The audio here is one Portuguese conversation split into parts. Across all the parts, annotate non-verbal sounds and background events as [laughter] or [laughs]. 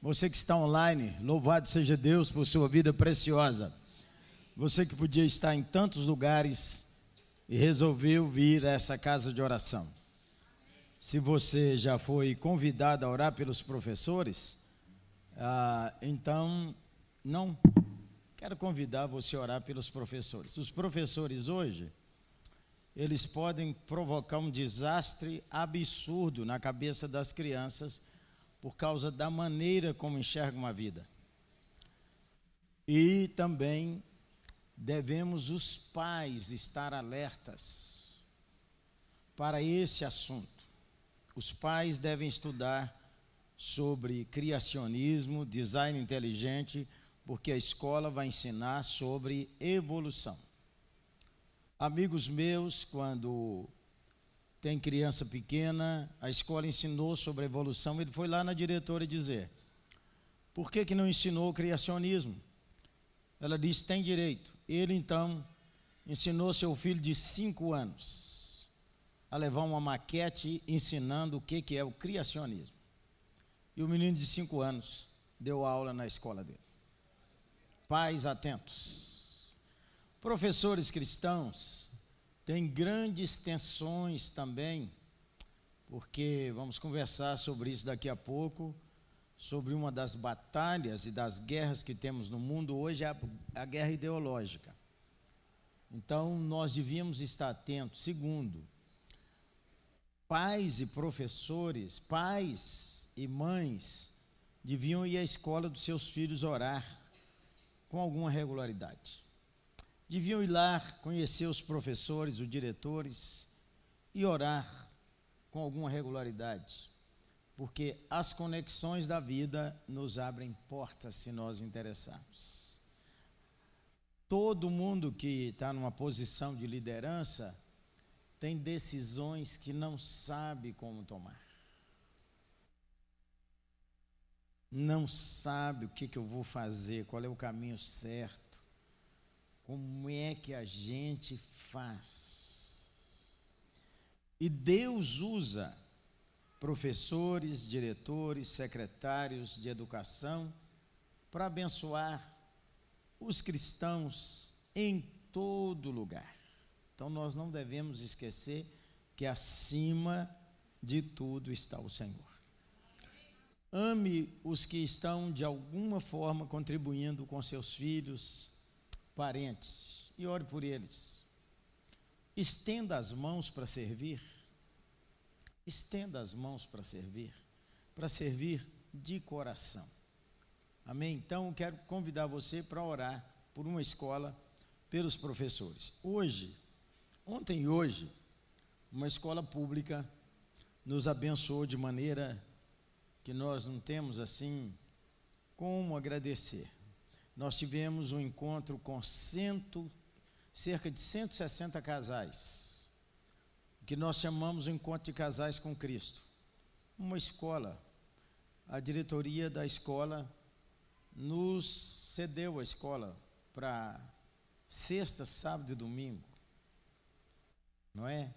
Você que está online, louvado seja Deus por sua vida preciosa. Você que podia estar em tantos lugares e resolveu vir a essa casa de oração. Se você já foi convidado a orar pelos professores, ah, então não quero convidar você a orar pelos professores. Os professores hoje, eles podem provocar um desastre absurdo na cabeça das crianças por causa da maneira como enxergam a vida. E também devemos os pais estar alertas para esse assunto. Os pais devem estudar sobre criacionismo, design inteligente, porque a escola vai ensinar sobre evolução. Amigos meus, quando tem criança pequena, a escola ensinou sobre evolução, ele foi lá na diretora dizer: por que, que não ensinou o criacionismo? Ela disse: tem direito. Ele então ensinou seu filho de cinco anos a levar uma maquete ensinando o que, que é o criacionismo. E o menino de cinco anos deu aula na escola dele. Pais atentos. Professores cristãos tem grandes tensões também, porque vamos conversar sobre isso daqui a pouco, sobre uma das batalhas e das guerras que temos no mundo hoje, a, a guerra ideológica. Então, nós devíamos estar atentos. Segundo, pais e professores, pais e mães, deviam ir à escola dos seus filhos orar com alguma regularidade deviam ir lá conhecer os professores, os diretores e orar com alguma regularidade, porque as conexões da vida nos abrem portas se nós interessarmos. Todo mundo que está numa posição de liderança tem decisões que não sabe como tomar. Não sabe o que, que eu vou fazer, qual é o caminho certo como é que a gente faz? E Deus usa professores, diretores, secretários de educação para abençoar os cristãos em todo lugar. Então nós não devemos esquecer que acima de tudo está o Senhor. Ame os que estão de alguma forma contribuindo com seus filhos, parentes e ore por eles. Estenda as mãos para servir. Estenda as mãos para servir, para servir de coração. Amém? Então, quero convidar você para orar por uma escola, pelos professores. Hoje, ontem e hoje, uma escola pública nos abençoou de maneira que nós não temos assim como agradecer nós tivemos um encontro com cento, cerca de 160 casais, que nós chamamos o encontro de casais com Cristo. Uma escola, a diretoria da escola nos cedeu a escola para sexta, sábado e domingo, não é?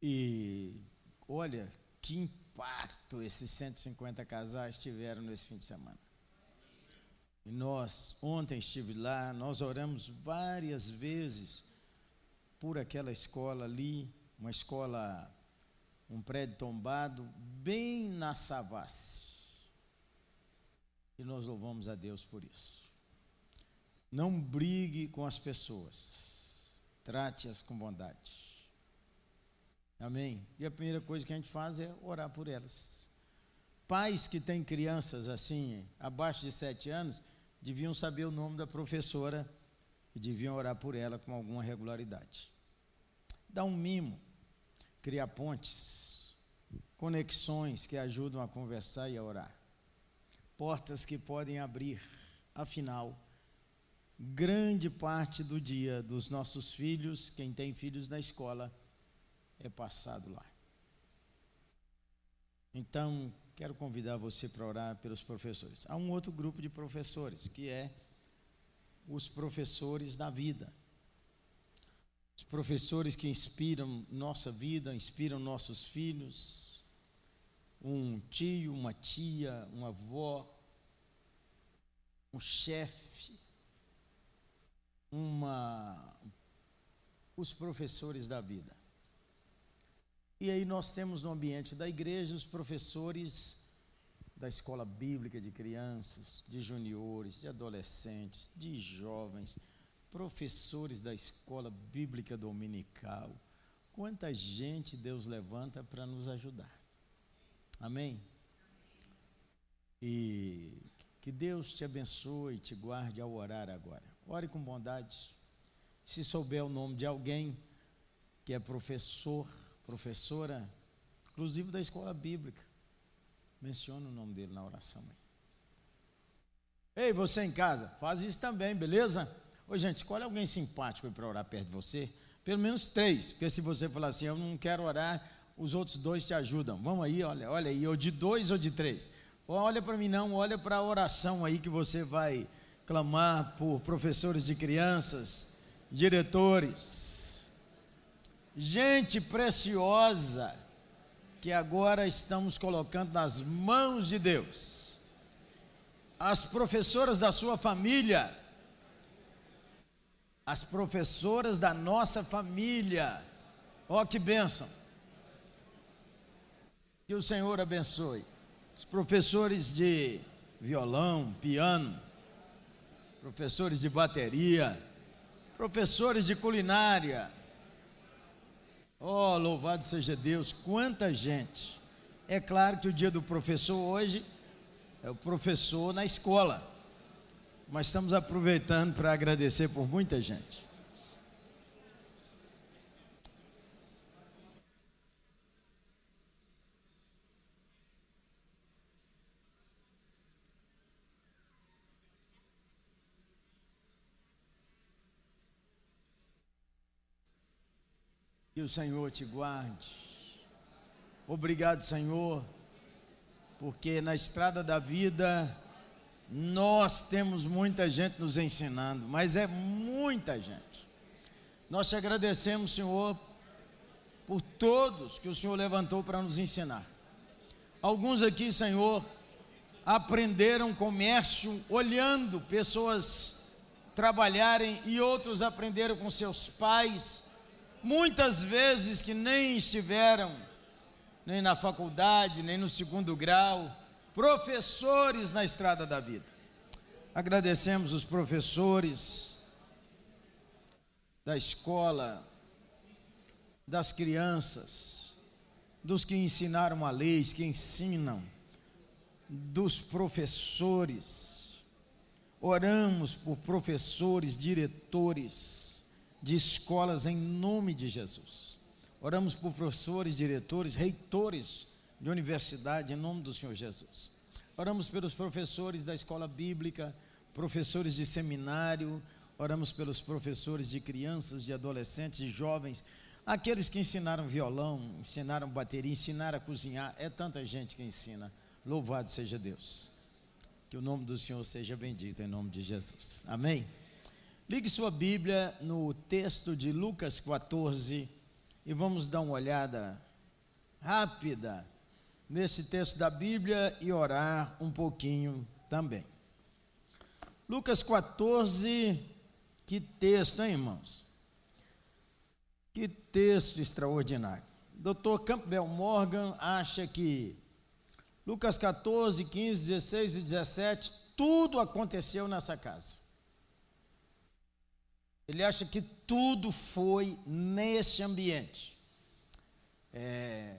E olha que impacto esses 150 casais tiveram nesse fim de semana. E nós, ontem estive lá, nós oramos várias vezes por aquela escola ali, uma escola, um prédio tombado, bem na Savassi. E nós louvamos a Deus por isso. Não brigue com as pessoas, trate-as com bondade. Amém? E a primeira coisa que a gente faz é orar por elas. Pais que têm crianças assim, abaixo de sete anos, deviam saber o nome da professora e deviam orar por ela com alguma regularidade. Dá um mimo, criar pontes, conexões que ajudam a conversar e a orar, portas que podem abrir, afinal, grande parte do dia dos nossos filhos, quem tem filhos na escola, é passado lá. Então, quero convidar você para orar pelos professores. Há um outro grupo de professores, que é os professores da vida. Os professores que inspiram nossa vida, inspiram nossos filhos. um tio, uma tia, uma avó, um chefe, uma os professores da vida. E aí nós temos no ambiente da igreja os professores da escola bíblica de crianças, de juniores, de adolescentes, de jovens, professores da escola bíblica dominical. Quanta gente Deus levanta para nos ajudar. Amém? E que Deus te abençoe e te guarde ao orar agora. Ore com bondade. Se souber o nome de alguém que é professor, professora, inclusive da escola bíblica, menciona o nome dele na oração. Ei, você em casa, faz isso também, beleza? Ô gente, escolhe alguém simpático para orar perto de você. Pelo menos três, porque se você falar assim, eu não quero orar, os outros dois te ajudam. Vamos aí, olha, olha aí, ou de dois ou de três. Olha para mim não, olha para a oração aí que você vai clamar por professores de crianças, diretores, gente preciosa que agora estamos colocando nas mãos de Deus. As professoras da sua família, as professoras da nossa família, ó oh, que bênção. Que o Senhor abençoe. Os professores de violão, piano, professores de bateria, professores de culinária. Oh, louvado seja Deus, quanta gente. É claro que o dia do professor hoje é o professor na escola, mas estamos aproveitando para agradecer por muita gente. Que o Senhor te guarde. Obrigado, Senhor, porque na estrada da vida nós temos muita gente nos ensinando, mas é muita gente. Nós te agradecemos, Senhor, por todos que o Senhor levantou para nos ensinar. Alguns aqui, Senhor, aprenderam comércio olhando pessoas trabalharem e outros aprenderam com seus pais muitas vezes que nem estiveram nem na faculdade, nem no segundo grau, professores na estrada da vida. Agradecemos os professores da escola, das crianças, dos que ensinaram a lei, que ensinam, dos professores. Oramos por professores, diretores, de escolas em nome de Jesus. Oramos por professores, diretores, reitores de universidade em nome do Senhor Jesus. Oramos pelos professores da escola bíblica, professores de seminário, oramos pelos professores de crianças, de adolescentes, de jovens, aqueles que ensinaram violão, ensinaram bateria, ensinaram a cozinhar. É tanta gente que ensina. Louvado seja Deus. Que o nome do Senhor seja bendito em nome de Jesus. Amém. Ligue sua Bíblia no texto de Lucas 14 e vamos dar uma olhada rápida nesse texto da Bíblia e orar um pouquinho também. Lucas 14, que texto, hein, irmãos? Que texto extraordinário. Dr. Campbell Morgan acha que Lucas 14, 15, 16 e 17, tudo aconteceu nessa casa. Ele acha que tudo foi nesse ambiente. É,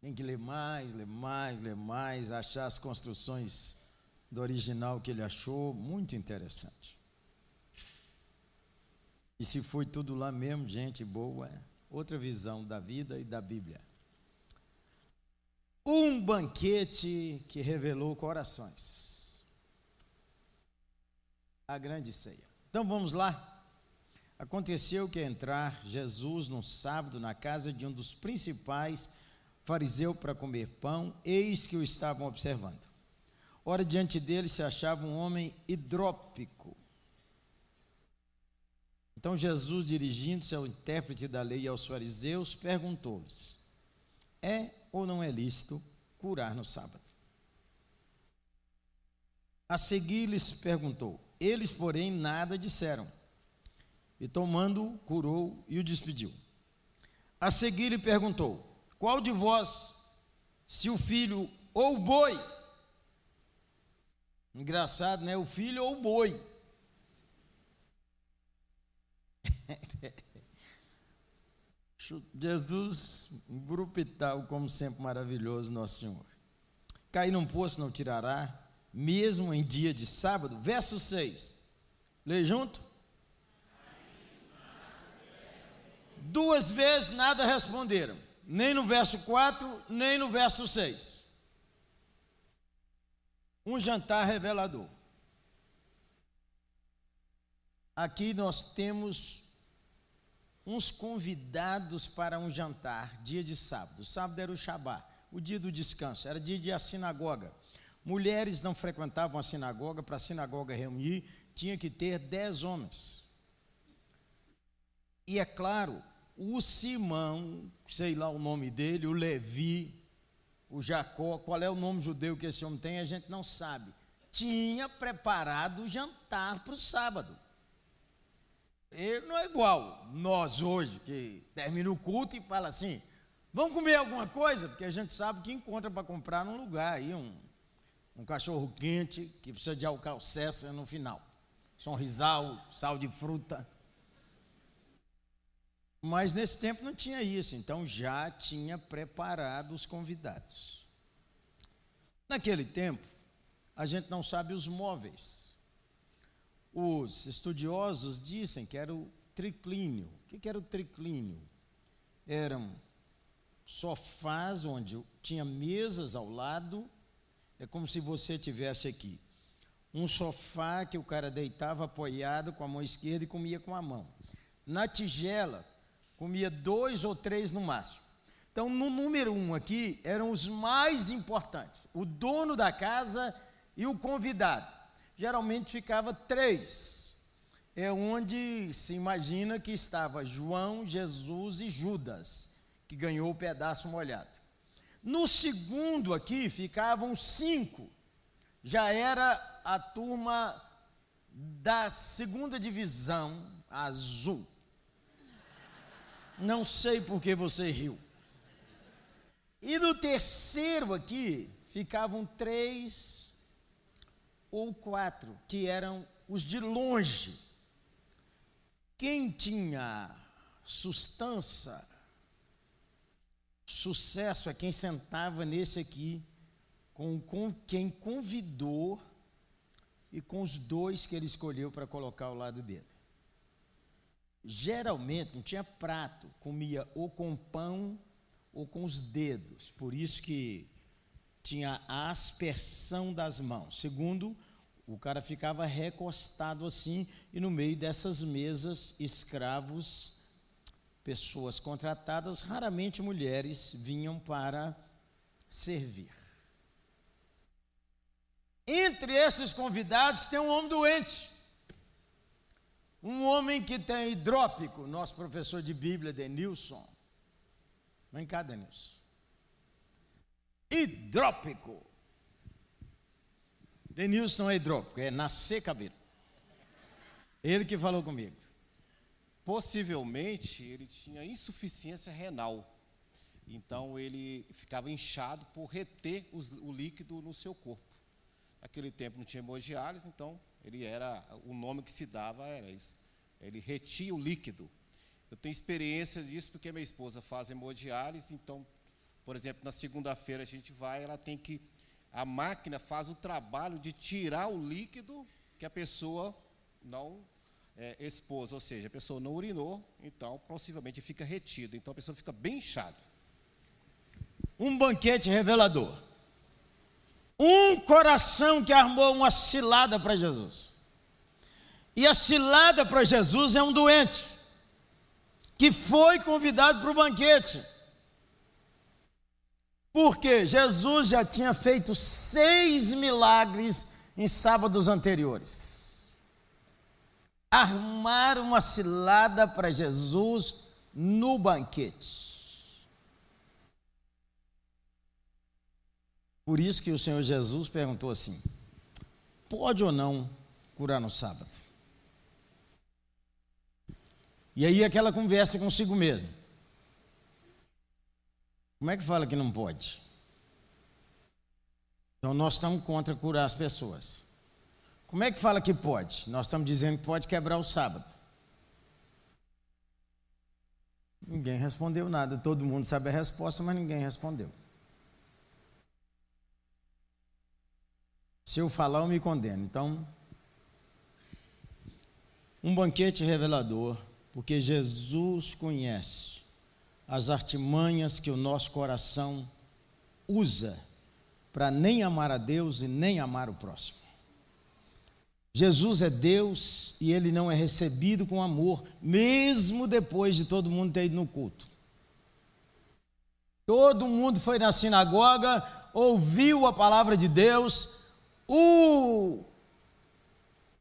tem que ler mais, ler mais, ler mais, achar as construções do original que ele achou, muito interessante. E se foi tudo lá mesmo, gente boa, é outra visão da vida e da Bíblia. Um banquete que revelou corações. A grande ceia. Então vamos lá. Aconteceu que entrar Jesus num sábado na casa de um dos principais fariseus para comer pão, eis que o estavam observando. Ora, diante dele se achava um homem hidrópico. Então Jesus, dirigindo-se ao intérprete da lei e aos fariseus, perguntou-lhes: É ou não é lícito curar no sábado? A seguir lhes perguntou. Eles, porém, nada disseram. E tomando, curou e o despediu. A seguir lhe perguntou: Qual de vós, se o filho ou o boi? Engraçado, né? O filho ou o boi. [laughs] Jesus, grupital, como sempre, maravilhoso, nosso Senhor. Cair num poço não tirará, mesmo em dia de sábado. Verso 6. Lê junto. Duas vezes nada responderam, nem no verso 4, nem no verso 6. Um jantar revelador. Aqui nós temos uns convidados para um jantar, dia de sábado. sábado era o Shabá, o dia do descanso, era dia de sinagoga. Mulheres não frequentavam a sinagoga, para a sinagoga reunir, tinha que ter dez homens. E é claro, o Simão, sei lá o nome dele, o Levi, o Jacó, qual é o nome judeu que esse homem tem, a gente não sabe. Tinha preparado o jantar para o sábado. Ele não é igual nós hoje, que termina o culto e fala assim: vamos comer alguma coisa? Porque a gente sabe que encontra para comprar num lugar aí, um, um cachorro quente que precisa de césar no final. Sonrisal, sal de fruta. Mas nesse tempo não tinha isso, então já tinha preparado os convidados. Naquele tempo, a gente não sabe os móveis. Os estudiosos dizem que era o triclínio. O que era o triclínio? Eram sofás onde tinha mesas ao lado. É como se você tivesse aqui um sofá que o cara deitava apoiado com a mão esquerda e comia com a mão. Na tigela comia dois ou três no máximo. Então, no número um aqui, eram os mais importantes: o dono da casa e o convidado. Geralmente ficava três. É onde se imagina que estava João, Jesus e Judas, que ganhou o pedaço molhado. No segundo aqui ficavam cinco. Já era a turma da segunda divisão azul. Não sei por que você riu. E no terceiro aqui ficavam três ou quatro, que eram os de longe. Quem tinha sustância, sucesso é quem sentava nesse aqui, com, com quem convidou e com os dois que ele escolheu para colocar ao lado dele geralmente não tinha prato, comia ou com pão ou com os dedos. Por isso que tinha a aspersão das mãos. Segundo, o cara ficava recostado assim e no meio dessas mesas escravos, pessoas contratadas, raramente mulheres vinham para servir. Entre esses convidados tem um homem doente. Um homem que tem hidrópico, nosso professor de Bíblia, Denilson. Vem cá, Denilson. Hidrópico. Denilson é hidrópico, é nascer cabelo. Ele que falou comigo. Possivelmente ele tinha insuficiência renal. Então ele ficava inchado por reter os, o líquido no seu corpo. Naquele tempo não tinha hemodiálise, então ele era o nome que se dava era isso. Ele retia o líquido. Eu tenho experiência disso porque minha esposa faz hemodiálise, então, por exemplo, na segunda-feira a gente vai, ela tem que a máquina faz o trabalho de tirar o líquido que a pessoa não é, expôs, ou seja, a pessoa não urinou, então possivelmente fica retido, então a pessoa fica bem inchada. Um banquete revelador. Um coração que armou uma cilada para Jesus. E a cilada para Jesus é um doente, que foi convidado para o banquete. Porque Jesus já tinha feito seis milagres em sábados anteriores. Armaram uma cilada para Jesus no banquete. Por isso que o Senhor Jesus perguntou assim: pode ou não curar no sábado? E aí aquela conversa consigo mesmo. Como é que fala que não pode? Então nós estamos contra curar as pessoas. Como é que fala que pode? Nós estamos dizendo que pode quebrar o sábado. Ninguém respondeu nada. Todo mundo sabe a resposta, mas ninguém respondeu. Se eu falar, eu me condeno. Então, um banquete revelador, porque Jesus conhece as artimanhas que o nosso coração usa para nem amar a Deus e nem amar o próximo. Jesus é Deus e ele não é recebido com amor, mesmo depois de todo mundo ter ido no culto. Todo mundo foi na sinagoga, ouviu a palavra de Deus, o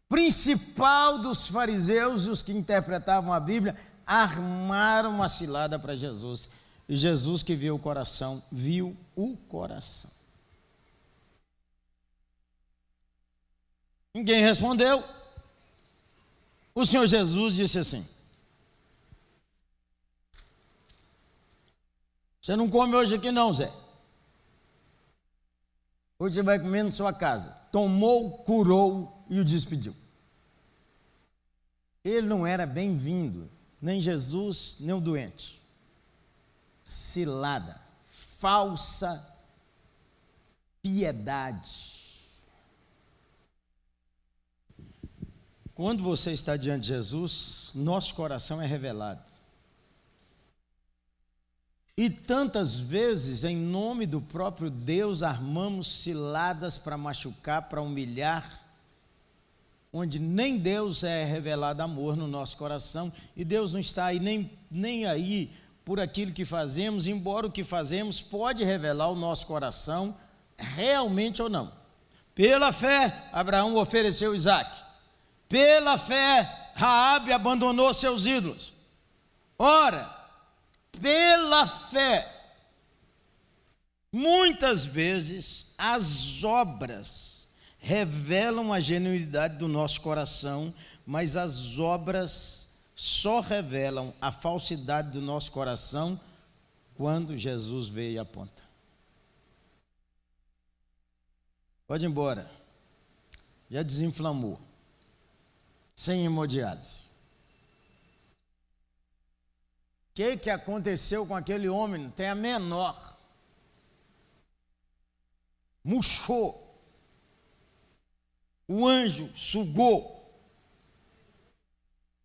principal dos fariseus e os que interpretavam a Bíblia armaram uma cilada para Jesus. E Jesus que viu o coração, viu o coração. Ninguém respondeu. O Senhor Jesus disse assim: Você não come hoje aqui, não, Zé. Hoje você vai comer na sua casa. Tomou, curou e o despediu. Ele não era bem-vindo, nem Jesus, nem o doente. Cilada, falsa piedade. Quando você está diante de Jesus, nosso coração é revelado. E tantas vezes, em nome do próprio Deus, armamos ciladas para machucar, para humilhar, onde nem Deus é revelado amor no nosso coração, e Deus não está aí nem, nem aí por aquilo que fazemos, embora o que fazemos pode revelar o nosso coração, realmente ou não. Pela fé, Abraão ofereceu Isaac. Pela fé, Raabe abandonou seus ídolos. Ora, pela fé. Muitas vezes as obras revelam a genuinidade do nosso coração, mas as obras só revelam a falsidade do nosso coração quando Jesus veio e aponta. Pode ir embora. Já desinflamou. Sem hemodiálise. O que, que aconteceu com aquele homem? Não tem a menor. Murchou. O anjo sugou.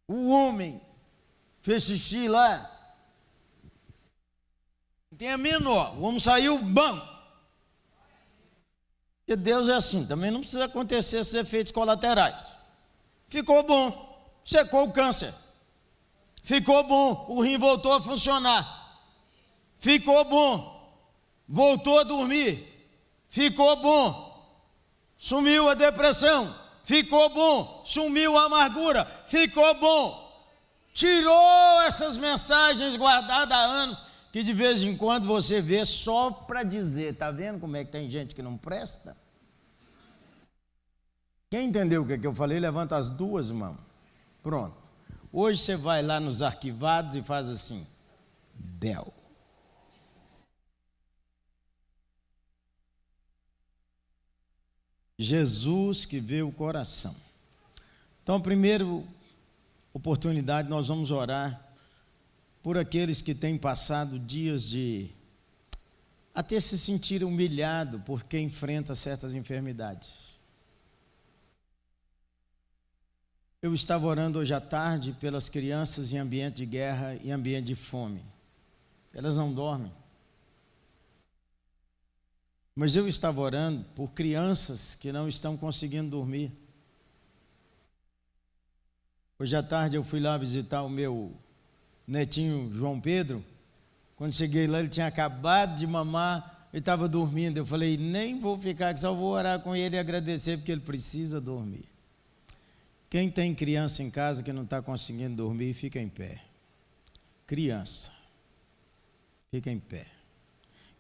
O homem fez xixi lá. Não tem a menor. O homem saiu bom. E Deus é assim. Também não precisa acontecer esses efeitos colaterais. Ficou bom. Secou o câncer. Ficou bom, o rim voltou a funcionar. Ficou bom, voltou a dormir. Ficou bom, sumiu a depressão. Ficou bom, sumiu a amargura. Ficou bom. Tirou essas mensagens guardadas há anos que de vez em quando você vê só para dizer, tá vendo como é que tem gente que não presta? Quem entendeu o que, é que eu falei, levanta as duas mãos. Pronto. Hoje você vai lá nos arquivados e faz assim: Del. Jesus que vê o coração. Então, primeiro oportunidade, nós vamos orar por aqueles que têm passado dias de até se sentir humilhado porque enfrenta certas enfermidades. Eu estava orando hoje à tarde pelas crianças em ambiente de guerra e ambiente de fome. Elas não dormem. Mas eu estava orando por crianças que não estão conseguindo dormir. Hoje à tarde eu fui lá visitar o meu netinho João Pedro. Quando cheguei lá, ele tinha acabado de mamar e estava dormindo. Eu falei: nem vou ficar aqui, só vou orar com ele e agradecer, porque ele precisa dormir. Quem tem criança em casa que não está conseguindo dormir, fica em pé. Criança, fica em pé.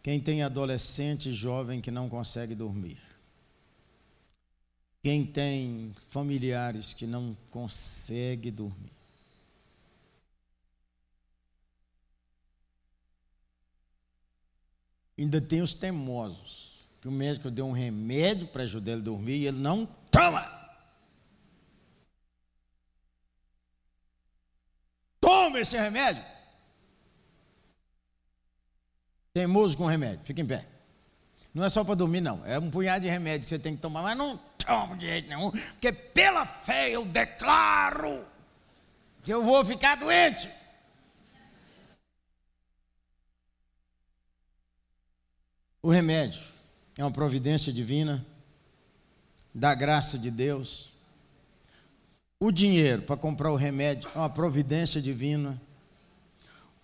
Quem tem adolescente jovem que não consegue dormir. Quem tem familiares que não consegue dormir. Ainda tem os teimosos, que o médico deu um remédio para ajudar ele a dormir e ele não toma. Toma esse remédio. Teimoso com remédio, fica em pé. Não é só para dormir, não. É um punhado de remédio que você tem que tomar, mas não toma de jeito nenhum, porque pela fé eu declaro que eu vou ficar doente. O remédio é uma providência divina, da graça de Deus. O dinheiro para comprar o remédio é uma providência divina.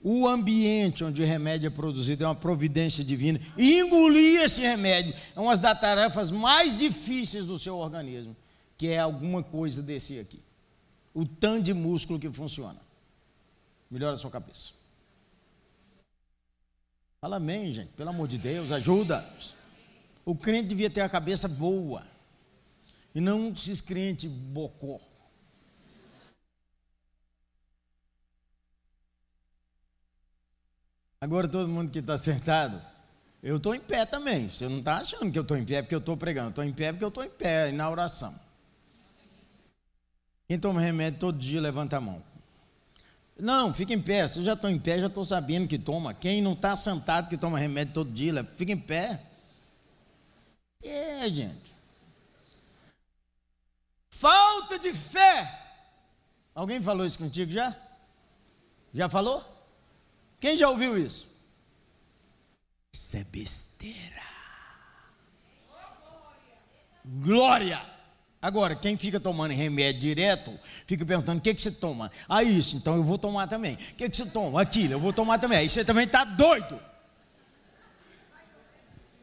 O ambiente onde o remédio é produzido é uma providência divina. E engolir esse remédio é uma das tarefas mais difíceis do seu organismo, que é alguma coisa desse aqui. O tanto de músculo que funciona. Melhora a sua cabeça. Fala amém, gente. Pelo amor de Deus, ajuda. O crente devia ter a cabeça boa. E não esses crentes bocó. Agora todo mundo que está sentado, eu estou em pé também. Você não está achando que eu estou em pé porque eu estou pregando. Estou em pé porque eu estou em pé na oração. Quem toma remédio todo dia, levanta a mão. Não, fica em pé. Se eu já estou em pé, já estou sabendo que toma. Quem não está sentado que toma remédio todo dia, fica em pé. É, gente. Falta de fé. Alguém falou isso contigo já? Já falou? Quem já ouviu isso? Isso é besteira. Glória. Agora, quem fica tomando remédio direto, fica perguntando: o que, que você toma? Ah, isso, então eu vou tomar também. O que, que você toma? Aquilo, eu vou tomar também. Aí você também está doido.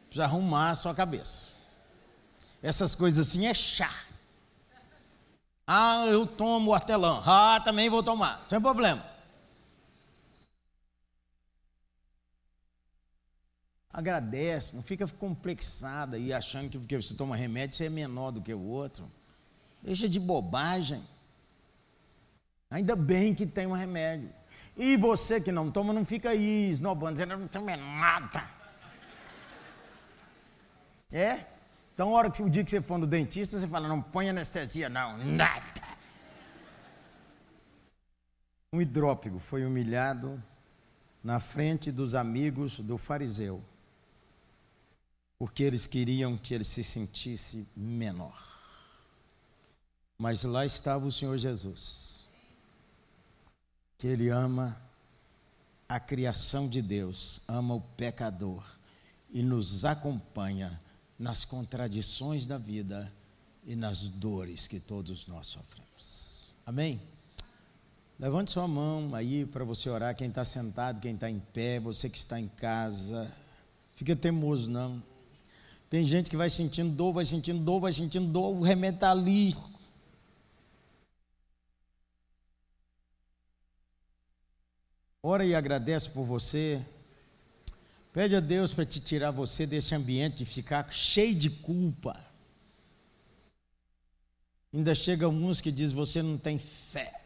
Precisa arrumar a sua cabeça. Essas coisas assim é chá. Ah, eu tomo hortelã. Ah, também vou tomar. Sem problema. Agradece, não fica complexada e achando que porque você toma remédio você é menor do que o outro. Deixa de bobagem. Ainda bem que tem um remédio. E você que não toma, não fica aí esnobando, dizendo, não toma nada. É? Então, hora que o dia que você for no dentista, você fala, não põe anestesia, não, nada. Um hidrópigo foi humilhado na frente dos amigos do fariseu porque eles queriam que ele se sentisse menor. Mas lá estava o Senhor Jesus, que ele ama a criação de Deus, ama o pecador e nos acompanha nas contradições da vida e nas dores que todos nós sofremos. Amém? Levante sua mão aí para você orar, quem está sentado, quem está em pé, você que está em casa. Fica temoso, não. Tem gente que vai sentindo dor, vai sentindo dor, vai sentindo dor, o remédio está ali. Ora e agradece por você. Pede a Deus para te tirar você desse ambiente de ficar cheio de culpa. Ainda chega uns que diz você não tem fé.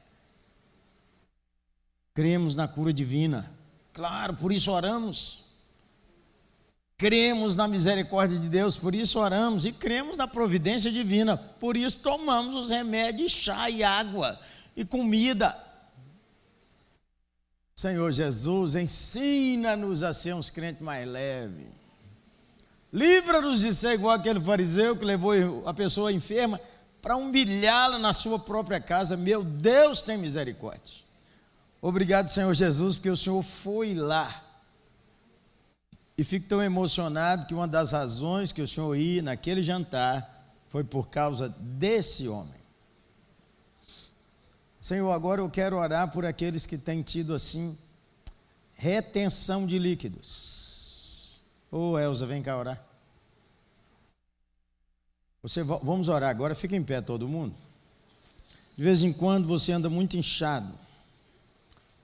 Cremos na cura divina. Claro, por isso oramos. Cremos na misericórdia de Deus, por isso oramos, e cremos na providência divina, por isso tomamos os remédios, chá e água e comida. Senhor Jesus, ensina-nos a ser uns crentes mais leves. Livra-nos de ser igual aquele fariseu que levou a pessoa enferma para humilhá-la na sua própria casa. Meu Deus, tem misericórdia. Obrigado, Senhor Jesus, porque o Senhor foi lá e fico tão emocionado que uma das razões que o senhor ia naquele jantar foi por causa desse homem. Senhor, agora eu quero orar por aqueles que têm tido assim retenção de líquidos. Ô oh, Elza, vem cá orar. Você, vamos orar agora, fica em pé todo mundo. De vez em quando você anda muito inchado.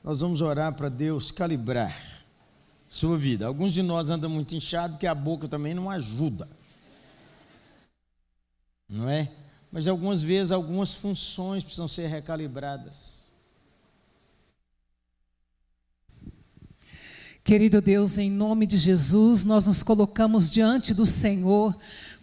Nós vamos orar para Deus calibrar sua vida. Alguns de nós andam muito inchados porque a boca também não ajuda. Não é? Mas algumas vezes algumas funções precisam ser recalibradas. Querido Deus, em nome de Jesus, nós nos colocamos diante do Senhor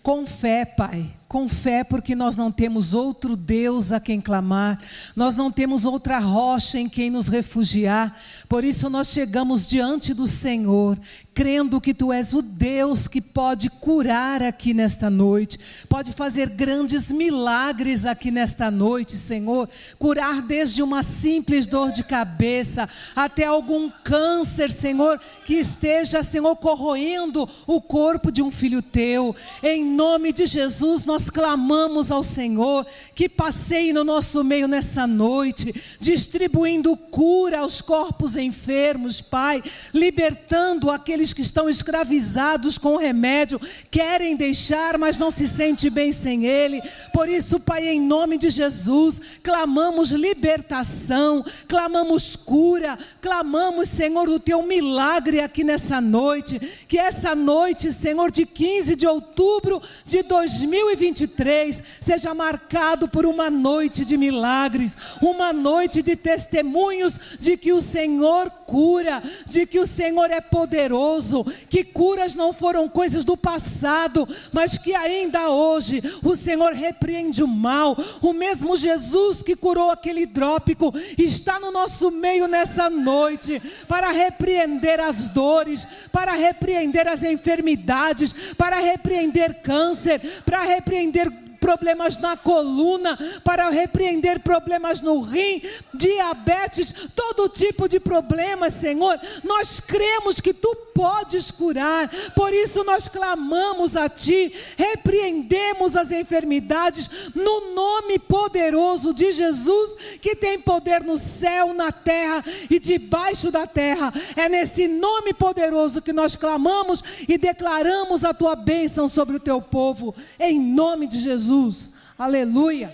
com fé, Pai com fé, porque nós não temos outro Deus a quem clamar, nós não temos outra rocha em quem nos refugiar, por isso nós chegamos diante do Senhor, crendo que Tu és o Deus que pode curar aqui nesta noite, pode fazer grandes milagres aqui nesta noite, Senhor, curar desde uma simples dor de cabeça até algum câncer, Senhor, que esteja, Senhor, corroendo o corpo de um filho Teu, em nome de Jesus, nós nós clamamos ao Senhor que passeie no nosso meio nessa noite, distribuindo cura aos corpos enfermos, Pai, libertando aqueles que estão escravizados com o remédio, querem deixar, mas não se sente bem sem ele. Por isso, Pai, em nome de Jesus, clamamos libertação, clamamos cura, clamamos, Senhor, o teu milagre aqui nessa noite, que essa noite, Senhor, de 15 de outubro de 2020 2023 seja marcado por uma noite de milagres, uma noite de testemunhos de que o Senhor cura, de que o Senhor é poderoso, que curas não foram coisas do passado, mas que ainda hoje o Senhor repreende o mal. O mesmo Jesus que curou aquele hidrópico está no nosso meio nessa noite para repreender as dores, para repreender as enfermidades, para repreender câncer, para repreender repreender problemas na coluna, para repreender problemas no rim, diabetes, todo tipo de problemas, Senhor. Nós cremos que tu podes curar, por isso nós clamamos a ti, repreendemos as enfermidades no nome poderoso de Jesus, que tem poder no céu, na terra e debaixo da terra. É nesse nome poderoso que nós clamamos e declaramos a tua bênção sobre o teu povo, em nome de Jesus. Jesus. Aleluia.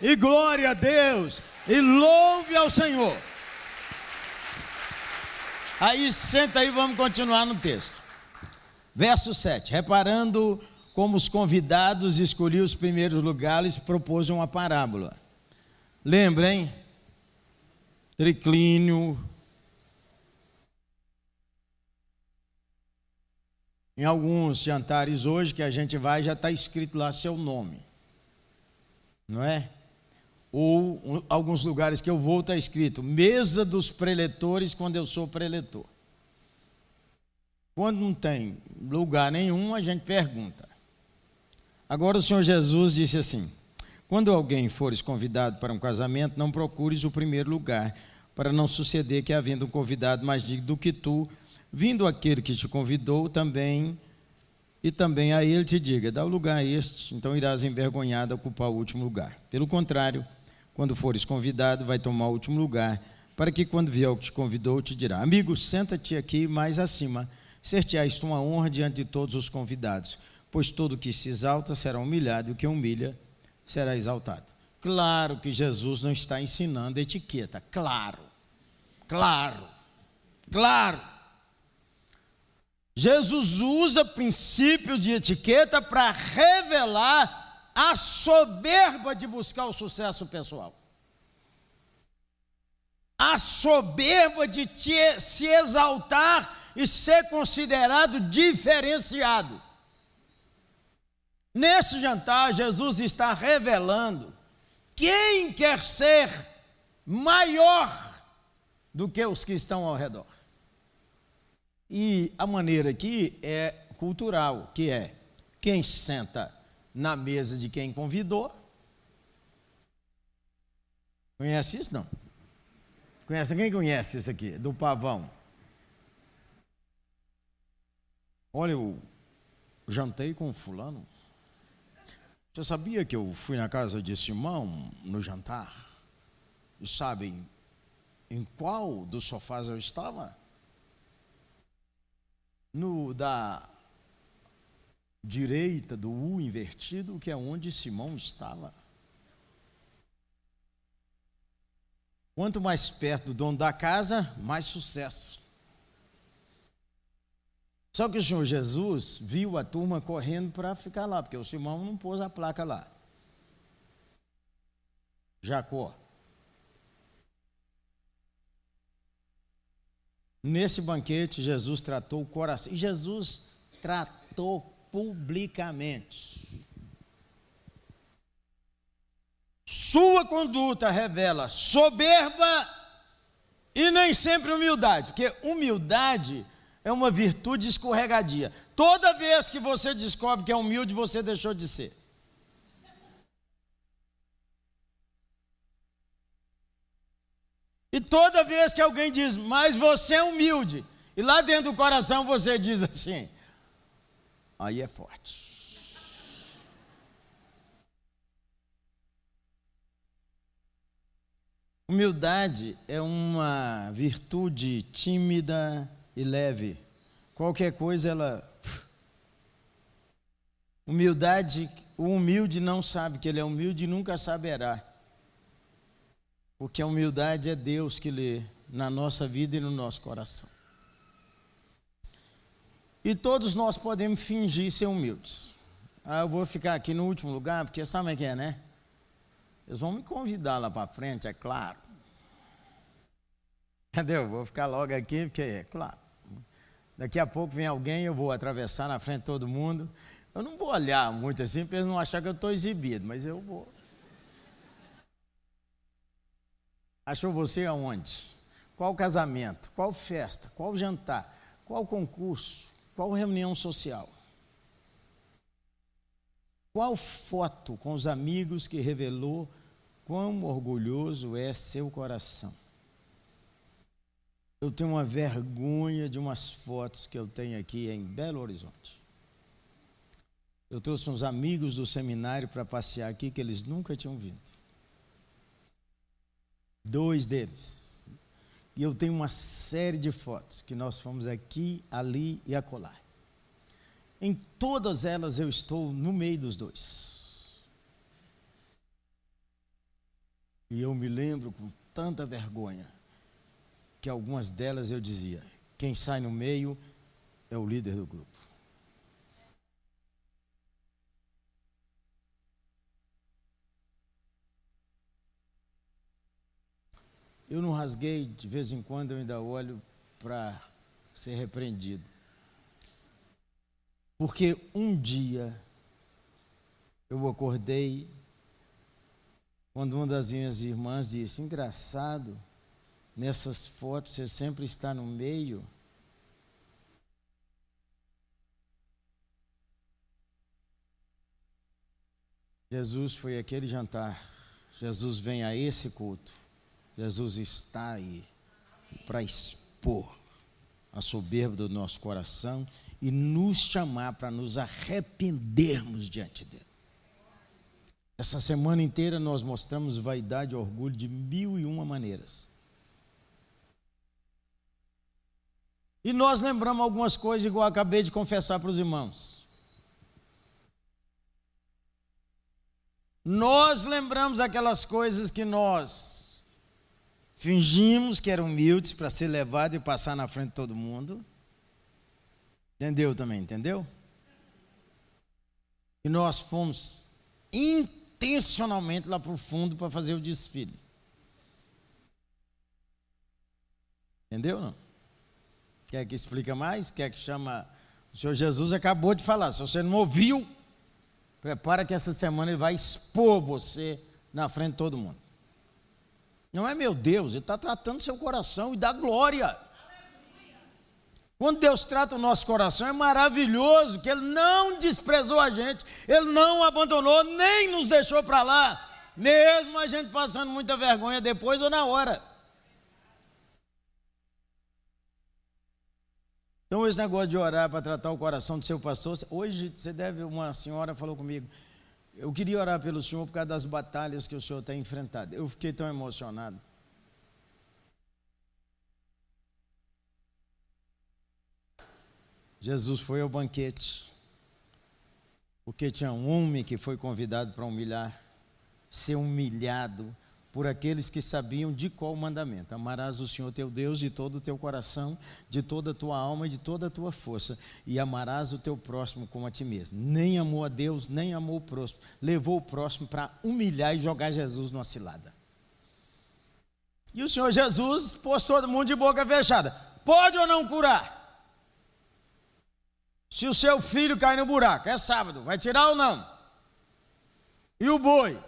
E glória a Deus. E louve ao Senhor. Aí senta aí, vamos continuar no texto. Verso 7. Reparando como os convidados escolhiam os primeiros lugares, propôs uma parábola. Lembrem? Triclínio, Em alguns jantares hoje que a gente vai, já está escrito lá seu nome. Não é? Ou um, alguns lugares que eu vou está escrito mesa dos preletores quando eu sou preletor. Quando não tem lugar nenhum, a gente pergunta. Agora o Senhor Jesus disse assim: quando alguém fores convidado para um casamento, não procures o primeiro lugar, para não suceder que, havendo um convidado mais digno do que tu, Vindo aquele que te convidou também, e também a ele te diga: dá o lugar a este, então irás envergonhado ocupar o último lugar. Pelo contrário, quando fores convidado, vai tomar o último lugar, para que quando vier o que te convidou, te dirá: Amigo, senta-te aqui mais acima, ser-te-á isto uma honra diante de todos os convidados, pois todo que se exalta será humilhado, e o que humilha será exaltado. Claro que Jesus não está ensinando etiqueta, claro, claro, claro. Jesus usa princípios de etiqueta para revelar a soberba de buscar o sucesso pessoal. A soberba de te, se exaltar e ser considerado diferenciado. Nesse jantar, Jesus está revelando quem quer ser maior do que os que estão ao redor. E a maneira aqui é cultural, que é quem senta na mesa de quem convidou. Conhece isso não? Conhece? Quem conhece isso aqui? Do pavão. Olha, eu jantei com fulano. Você sabia que eu fui na casa de Simão no jantar? E sabem em qual dos sofás eu estava? No da direita do U invertido, que é onde Simão estava. Quanto mais perto do dono da casa, mais sucesso. Só que o Senhor Jesus viu a turma correndo para ficar lá, porque o Simão não pôs a placa lá. Jacó. Nesse banquete, Jesus tratou o coração. E Jesus tratou publicamente. Sua conduta revela soberba e nem sempre humildade, porque humildade é uma virtude escorregadia. Toda vez que você descobre que é humilde, você deixou de ser. E toda vez que alguém diz, mas você é humilde, e lá dentro do coração você diz assim, aí é forte. Humildade é uma virtude tímida e leve. Qualquer coisa ela. Humildade, o humilde não sabe que ele é humilde e nunca saberá. Porque a humildade é Deus que lê na nossa vida e no nosso coração. E todos nós podemos fingir ser humildes. Ah, eu vou ficar aqui no último lugar, porque sabe o que é, né? Eles vão me convidar lá para frente, é claro. [laughs] Entendeu? Vou ficar logo aqui, porque, é claro. Daqui a pouco vem alguém, eu vou atravessar na frente de todo mundo. Eu não vou olhar muito assim, para eles não acharem que eu estou exibido, mas eu vou. Achou você aonde? Qual casamento? Qual festa? Qual jantar? Qual concurso? Qual reunião social? Qual foto com os amigos que revelou quão orgulhoso é seu coração? Eu tenho uma vergonha de umas fotos que eu tenho aqui em Belo Horizonte. Eu trouxe uns amigos do seminário para passear aqui que eles nunca tinham vindo. Dois deles. E eu tenho uma série de fotos que nós fomos aqui, ali e acolá. Em todas elas eu estou no meio dos dois. E eu me lembro com tanta vergonha que algumas delas eu dizia: quem sai no meio é o líder do grupo. Eu não rasguei, de vez em quando eu ainda olho para ser repreendido. Porque um dia eu acordei quando uma das minhas irmãs disse: engraçado, nessas fotos você sempre está no meio. Jesus foi aquele jantar. Jesus vem a esse culto. Jesus está aí para expor a soberba do nosso coração e nos chamar para nos arrependermos diante dele. Essa semana inteira nós mostramos vaidade e orgulho de mil e uma maneiras. E nós lembramos algumas coisas, igual eu acabei de confessar para os irmãos. Nós lembramos aquelas coisas que nós fingimos que eram humildes para ser levado e passar na frente de todo mundo. Entendeu também, entendeu? E nós fomos intencionalmente lá para o fundo para fazer o desfile. Entendeu não? Quer que explica mais? Quer que chama? O Senhor Jesus acabou de falar. Se você não ouviu, prepara que essa semana ele vai expor você na frente de todo mundo. Não é meu Deus, ele está tratando seu coração e dá glória. Quando Deus trata o nosso coração, é maravilhoso que Ele não desprezou a gente, Ele não abandonou, nem nos deixou para lá, mesmo a gente passando muita vergonha depois ou na hora. Então, esse negócio de orar para tratar o coração do seu pastor, hoje você deve, uma senhora falou comigo, eu queria orar pelo senhor por causa das batalhas que o senhor tem enfrentado. Eu fiquei tão emocionado. Jesus foi ao banquete, porque tinha um homem que foi convidado para humilhar, ser humilhado, por aqueles que sabiam de qual mandamento. Amarás o Senhor teu Deus de todo o teu coração, de toda a tua alma e de toda a tua força, e amarás o teu próximo como a ti mesmo. Nem amou a Deus, nem amou o próximo. Levou o próximo para humilhar e jogar Jesus numa cilada. E o Senhor Jesus pôs todo mundo de boca fechada. Pode ou não curar? Se o seu filho cair no buraco, é sábado, vai tirar ou não? E o boi?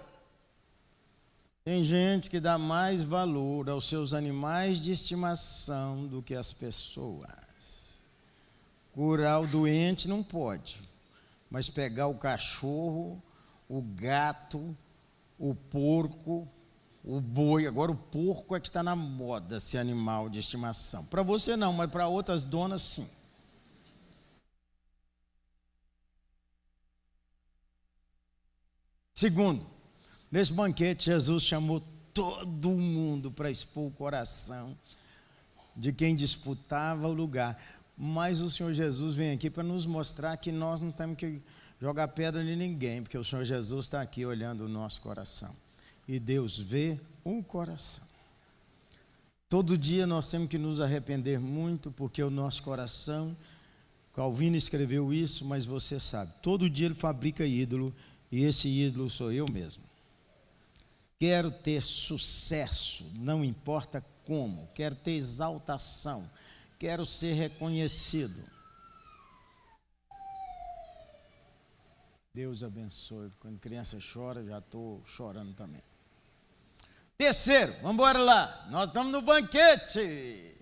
Tem gente que dá mais valor aos seus animais de estimação do que às pessoas. Curar o doente não pode, mas pegar o cachorro, o gato, o porco, o boi, agora o porco é que está na moda, esse animal de estimação. Para você não, mas para outras donas sim. Segundo, Nesse banquete, Jesus chamou todo mundo para expor o coração de quem disputava o lugar. Mas o Senhor Jesus vem aqui para nos mostrar que nós não temos que jogar pedra em ninguém, porque o Senhor Jesus está aqui olhando o nosso coração. E Deus vê o coração. Todo dia nós temos que nos arrepender muito, porque o nosso coração, Calvino escreveu isso, mas você sabe, todo dia ele fabrica ídolo, e esse ídolo sou eu mesmo. Quero ter sucesso, não importa como. Quero ter exaltação. Quero ser reconhecido. Deus abençoe. Quando criança chora, já estou chorando também. Terceiro, vamos embora lá. Nós estamos no banquete.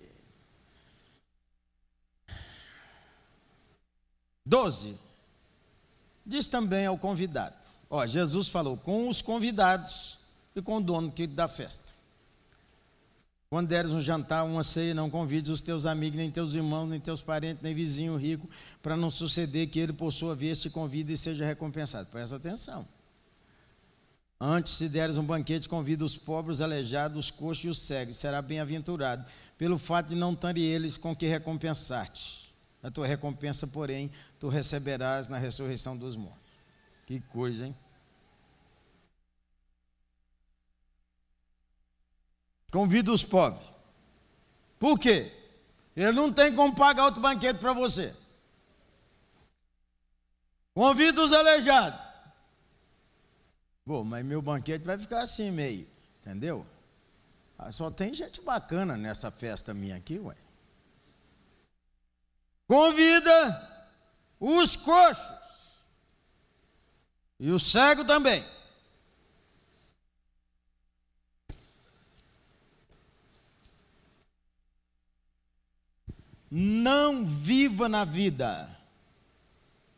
Doze. Diz também ao convidado. Ó, Jesus falou com os convidados e com o dono da festa. Quando deres um jantar, uma ceia, não convides os teus amigos, nem teus irmãos, nem teus parentes, nem vizinho rico, para não suceder que ele, por sua vez, te convide e seja recompensado. Presta atenção. Antes, se deres um banquete, convida os pobres, os aleijados, os coxos e os cegos. Será bem-aventurado, pelo fato de não terem eles com que recompensar-te. A tua recompensa, porém, tu receberás na ressurreição dos mortos. Que coisa, hein? Convida os pobres. Por quê? Ele não tem como pagar outro banquete para você. Convida os aleijados. Bom, mas meu banquete vai ficar assim meio, entendeu? Ah, só tem gente bacana nessa festa minha aqui, ué. Convida os coxos. E o cego também. Não viva na vida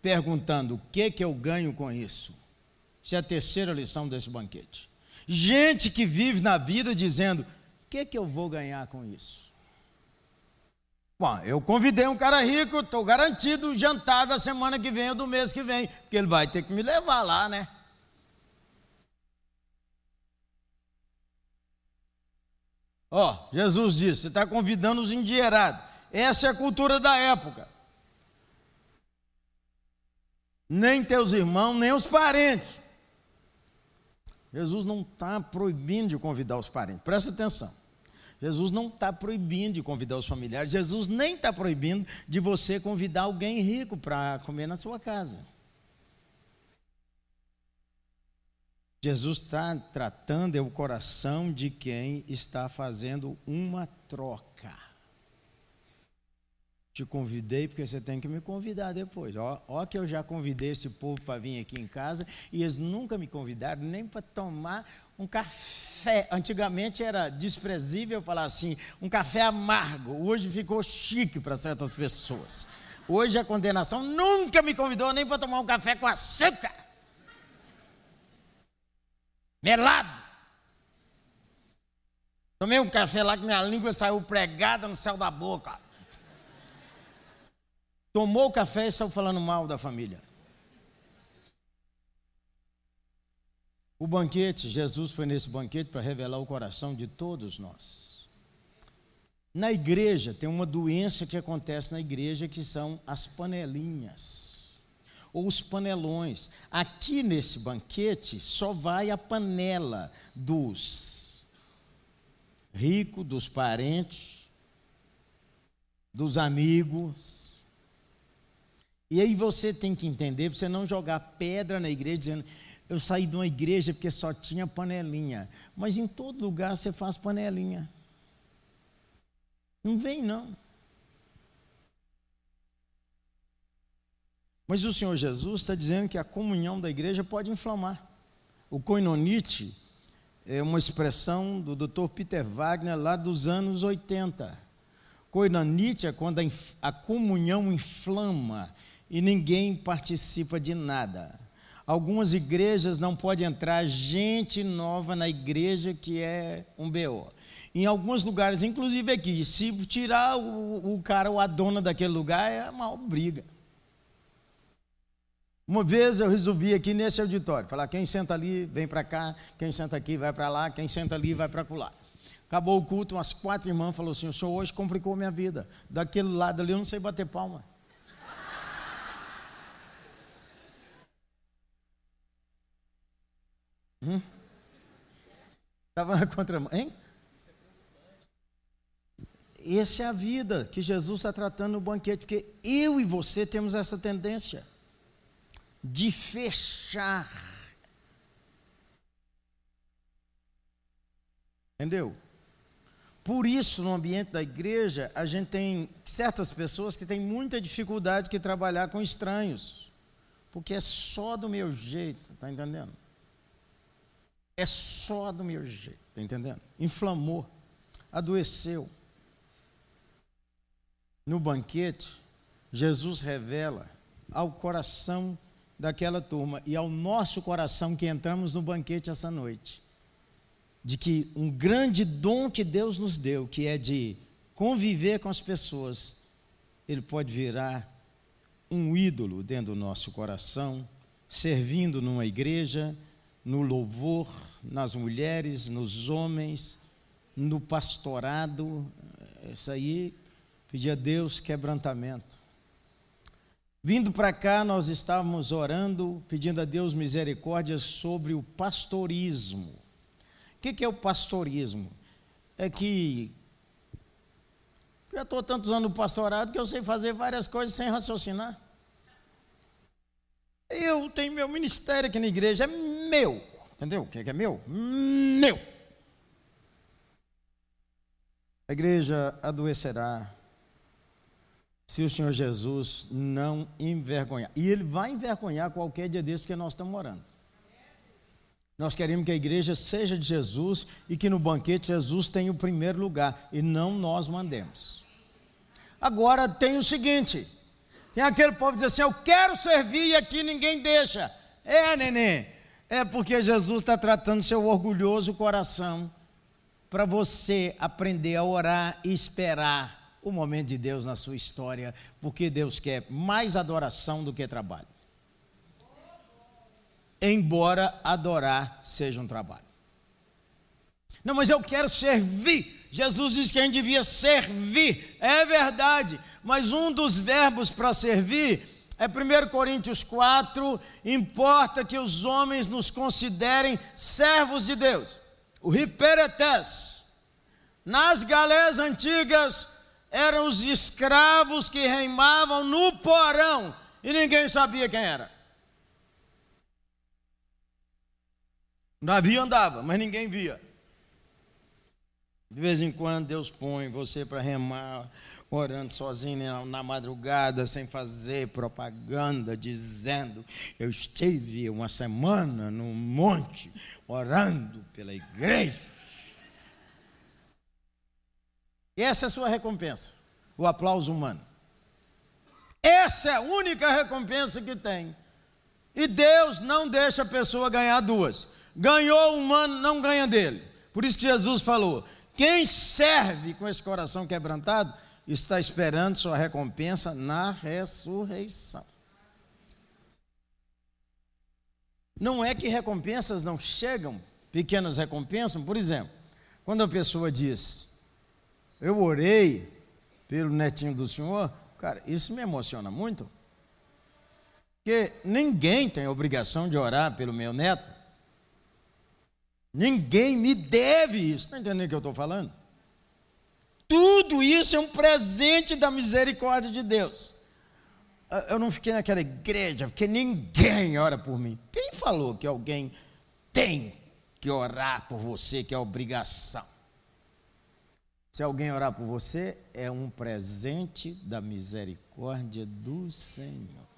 perguntando o que que eu ganho com isso. Isso é a terceira lição desse banquete. Gente que vive na vida dizendo: o que que eu vou ganhar com isso? Bom, eu convidei um cara rico, estou garantido o jantar da semana que vem ou do mês que vem, porque ele vai ter que me levar lá, né? Ó, oh, Jesus disse: você está convidando os endinheirados. Essa é a cultura da época. Nem teus irmãos, nem os parentes. Jesus não está proibindo de convidar os parentes, presta atenção. Jesus não está proibindo de convidar os familiares, Jesus nem está proibindo de você convidar alguém rico para comer na sua casa. Jesus está tratando é o coração de quem está fazendo uma troca. Te convidei porque você tem que me convidar depois. Ó, ó que eu já convidei esse povo para vir aqui em casa e eles nunca me convidaram nem para tomar um café. Antigamente era desprezível falar assim, um café amargo. Hoje ficou chique para certas pessoas. Hoje a condenação nunca me convidou nem para tomar um café com açúcar. Melado. Tomei um café lá que minha língua saiu pregada no céu da boca tomou o café e saiu falando mal da família. O banquete, Jesus foi nesse banquete para revelar o coração de todos nós. Na igreja, tem uma doença que acontece na igreja que são as panelinhas, ou os panelões. Aqui nesse banquete só vai a panela dos rico, dos parentes, dos amigos. E aí você tem que entender, você não jogar pedra na igreja dizendo, eu saí de uma igreja porque só tinha panelinha. Mas em todo lugar você faz panelinha. Não vem, não. Mas o Senhor Jesus está dizendo que a comunhão da igreja pode inflamar. O koinonite é uma expressão do Dr. Peter Wagner lá dos anos 80. Koinonite é quando a, a comunhão inflama e ninguém participa de nada. Algumas igrejas não pode entrar gente nova na igreja que é um BO. Em alguns lugares, inclusive aqui, se tirar o, o cara ou a dona daquele lugar, é uma briga. Uma vez eu resolvi aqui nesse auditório, falar quem senta ali, vem para cá, quem senta aqui, vai para lá, quem senta ali, vai para lá. Acabou o culto, umas quatro irmãs falaram assim, o senhor hoje complicou minha vida. Daquele lado ali eu não sei bater palma. Hum? Estava na [laughs] contramão, hein? Essa é a vida que Jesus está tratando no banquete, porque eu e você temos essa tendência de fechar. Entendeu? Por isso, no ambiente da igreja, a gente tem certas pessoas que têm muita dificuldade de trabalhar com estranhos, porque é só do meu jeito, tá entendendo? É só do meu jeito, está entendendo? Inflamou, adoeceu. No banquete, Jesus revela ao coração daquela turma e ao nosso coração que entramos no banquete essa noite, de que um grande dom que Deus nos deu, que é de conviver com as pessoas, ele pode virar um ídolo dentro do nosso coração, servindo numa igreja, no louvor, nas mulheres, nos homens, no pastorado. Isso aí, pedir a Deus quebrantamento. Vindo para cá, nós estávamos orando, pedindo a Deus misericórdia sobre o pastorismo. O que, que é o pastorismo? É que já estou tantos anos no pastorado que eu sei fazer várias coisas sem raciocinar. Eu tenho meu ministério aqui na igreja, é meu. Entendeu? O que é, é meu? Meu. A igreja adoecerá se o Senhor Jesus não envergonhar. E ele vai envergonhar qualquer dia desse porque nós estamos orando. Nós queremos que a igreja seja de Jesus e que no banquete Jesus tenha o primeiro lugar e não nós mandemos. Agora tem o seguinte: tem aquele povo que diz assim: Eu quero servir e aqui ninguém deixa. É, neném. É porque Jesus está tratando seu orgulhoso coração para você aprender a orar e esperar o momento de Deus na sua história, porque Deus quer mais adoração do que trabalho. Embora adorar seja um trabalho. Não, mas eu quero servir. Jesus disse que a gente devia servir. É verdade, mas um dos verbos para servir é 1 Coríntios 4, importa que os homens nos considerem servos de Deus. O hiperetes. Nas galés antigas eram os escravos que reimavam no porão e ninguém sabia quem era. O navio andava, mas ninguém via. De vez em quando Deus põe você para remar, orando sozinho na madrugada, sem fazer propaganda, dizendo: Eu estive uma semana no monte orando pela igreja. E essa é a sua recompensa, o aplauso humano. Essa é a única recompensa que tem. E Deus não deixa a pessoa ganhar duas. Ganhou o humano, não ganha dele. Por isso que Jesus falou: quem serve com esse coração quebrantado está esperando sua recompensa na ressurreição. Não é que recompensas não chegam, pequenas recompensas, por exemplo, quando a pessoa diz, eu orei pelo netinho do senhor, cara, isso me emociona muito. Porque ninguém tem obrigação de orar pelo meu neto. Ninguém me deve isso. Está entendendo o que eu estou falando? Tudo isso é um presente da misericórdia de Deus. Eu não fiquei naquela igreja porque ninguém ora por mim. Quem falou que alguém tem que orar por você, que é obrigação? Se alguém orar por você, é um presente da misericórdia do Senhor.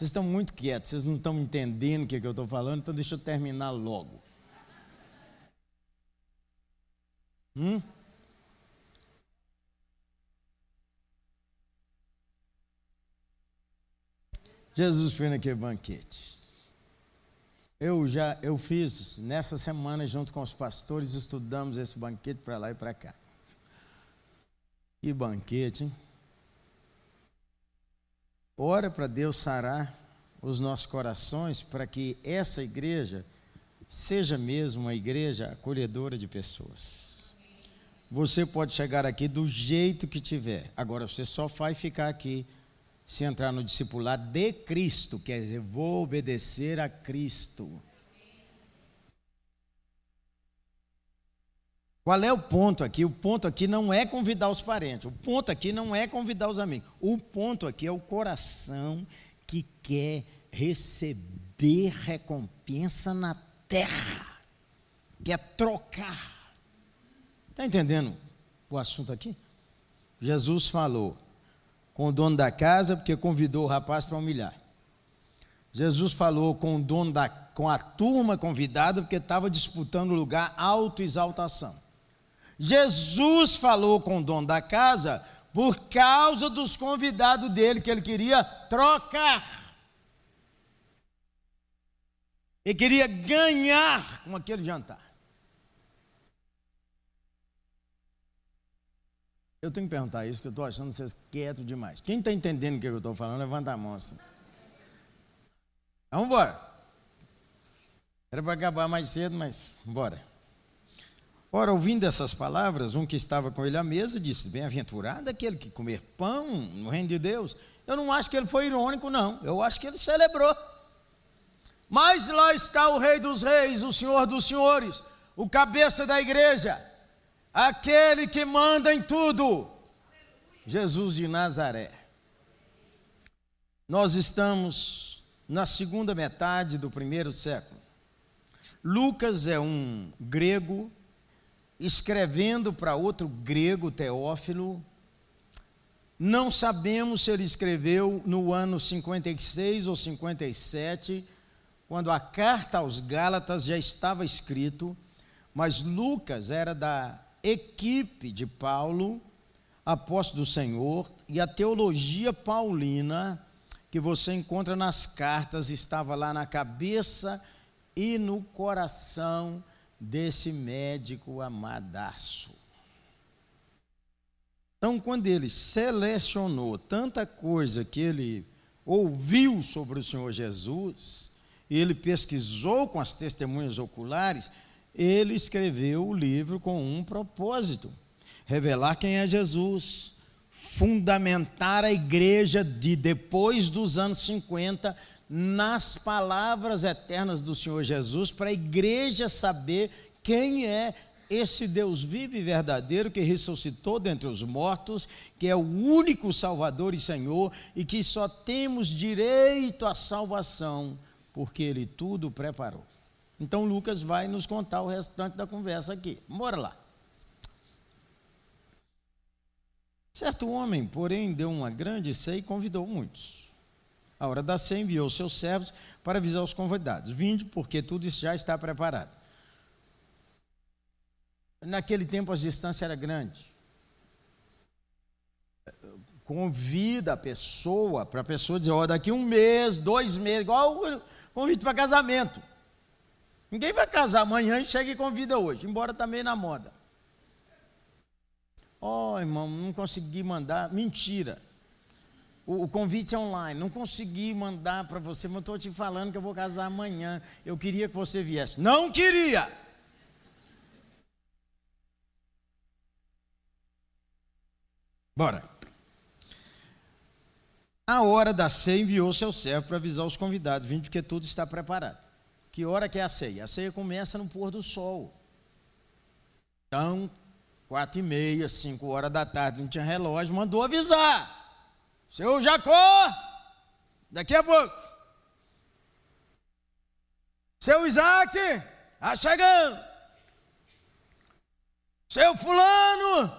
Vocês estão muito quietos, vocês não estão entendendo o que, é que eu estou falando, então deixa eu terminar logo. Hum? Jesus foi naquele banquete. Eu já eu fiz nessa semana junto com os pastores estudamos esse banquete para lá e para cá. Que banquete, hein? Ora para Deus sarar os nossos corações para que essa igreja seja mesmo uma igreja acolhedora de pessoas. Você pode chegar aqui do jeito que tiver. Agora você só vai ficar aqui se entrar no discipulado de Cristo, quer dizer, vou obedecer a Cristo. Qual é o ponto aqui? O ponto aqui não é convidar os parentes, o ponto aqui não é convidar os amigos. O ponto aqui é o coração que quer receber recompensa na terra, quer trocar. Está entendendo o assunto aqui? Jesus falou com o dono da casa porque convidou o rapaz para humilhar. Jesus falou com o dono da com a turma convidada porque estava disputando lugar autoexaltação. Jesus falou com o dono da casa por causa dos convidados dele, que ele queria trocar. Ele queria ganhar com aquele jantar. Eu tenho que perguntar isso, que eu estou achando vocês quietos demais. Quem está entendendo o que eu estou falando, levanta a mão. Assim. Vamos embora. Era para acabar mais cedo, mas bora. Ora, ouvindo essas palavras, um que estava com ele à mesa disse: Bem-aventurado aquele que comer pão no reino de Deus. Eu não acho que ele foi irônico, não. Eu acho que ele celebrou. Mas lá está o Rei dos Reis, o Senhor dos Senhores, o cabeça da igreja, aquele que manda em tudo, Jesus de Nazaré. Nós estamos na segunda metade do primeiro século. Lucas é um grego escrevendo para outro grego, Teófilo. Não sabemos se ele escreveu no ano 56 ou 57, quando a carta aos Gálatas já estava escrito, mas Lucas era da equipe de Paulo, apóstolo do Senhor, e a teologia paulina que você encontra nas cartas estava lá na cabeça e no coração desse médico amadaço. Então, quando ele selecionou tanta coisa que ele ouviu sobre o Senhor Jesus, ele pesquisou com as testemunhas oculares, ele escreveu o livro com um propósito: revelar quem é Jesus, fundamentar a igreja de depois dos anos 50 nas palavras eternas do Senhor Jesus, para a igreja saber quem é esse Deus vivo e verdadeiro que ressuscitou dentre os mortos, que é o único Salvador e Senhor e que só temos direito à salvação porque Ele tudo preparou. Então Lucas vai nos contar o restante da conversa aqui. Bora lá. Certo homem, porém, deu uma grande ceia e convidou muitos. A hora da ceia enviou seus servos para avisar os convidados: Vinde, porque tudo isso já está preparado. Naquele tempo as distâncias eram grandes. Convida a pessoa, para a pessoa dizer, ó, oh, daqui um mês, dois meses, igual convite para casamento. Ninguém vai casar amanhã e chega e convida hoje, embora está meio na moda. Ó, oh, irmão, não consegui mandar. Mentira o, convite é online, não consegui mandar para você, mas estou te falando que eu vou casar amanhã. Eu queria que você viesse. Não queria! Bora. A hora da ceia enviou seu servo para avisar os convidados, vindo porque tudo está preparado. Que hora que é a ceia? A ceia começa no pôr do sol. Então, quatro e meia, cinco horas da tarde, não tinha relógio, mandou avisar. Seu Jacó, daqui a pouco. Seu Isaac, está chegando. Seu fulano,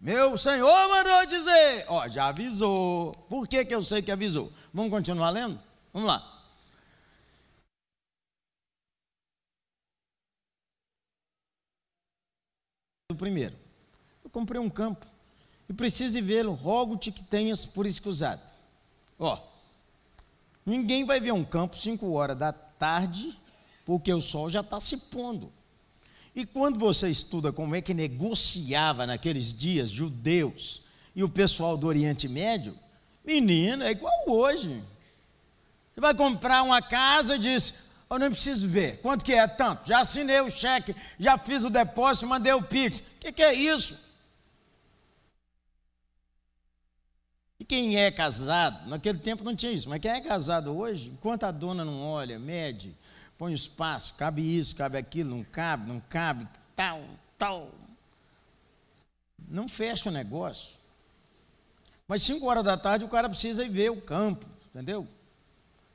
meu senhor mandou dizer. Ó, já avisou. Por que, que eu sei que avisou? Vamos continuar lendo? Vamos lá. Primeiro, eu comprei um campo e preciso vê-lo, rogo-te que tenhas por escusado. Ó, ninguém vai ver um campo 5 horas da tarde, porque o sol já está se pondo. E quando você estuda como é que negociava naqueles dias judeus e o pessoal do Oriente Médio, menina, é igual hoje. Você vai comprar uma casa e diz, eu nem preciso ver. Quanto que é? Tanto. Já assinei o cheque, já fiz o depósito, mandei o Pix. O que, que é isso? E quem é casado, naquele tempo não tinha isso, mas quem é casado hoje, enquanto a dona não olha, mede, põe espaço, cabe isso, cabe aquilo, não cabe, não cabe, tal, tal. Não fecha o negócio. Mas cinco horas da tarde o cara precisa ir ver o campo, entendeu?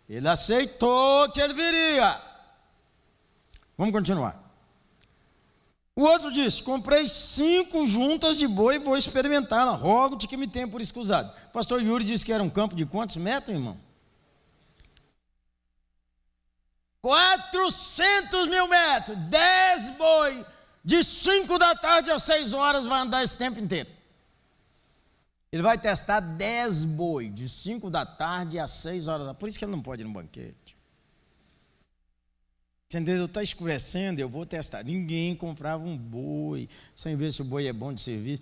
Ele aceitou que ele viria. Vamos continuar. O outro disse: Comprei cinco juntas de boi e vou experimentá-la. Rogo-te que me tenha por escusado. Pastor Yuri disse que era um campo de quantos metros, irmão? 400 mil metros. Dez boi. De 5 da tarde às 6 horas vai andar esse tempo inteiro. Ele vai testar 10 boi, de 5 da tarde às 6 horas da. Por isso que ele não pode ir no banquete. Entendeu? Está escurecendo, eu vou testar. Ninguém comprava um boi sem ver se o boi é bom de serviço.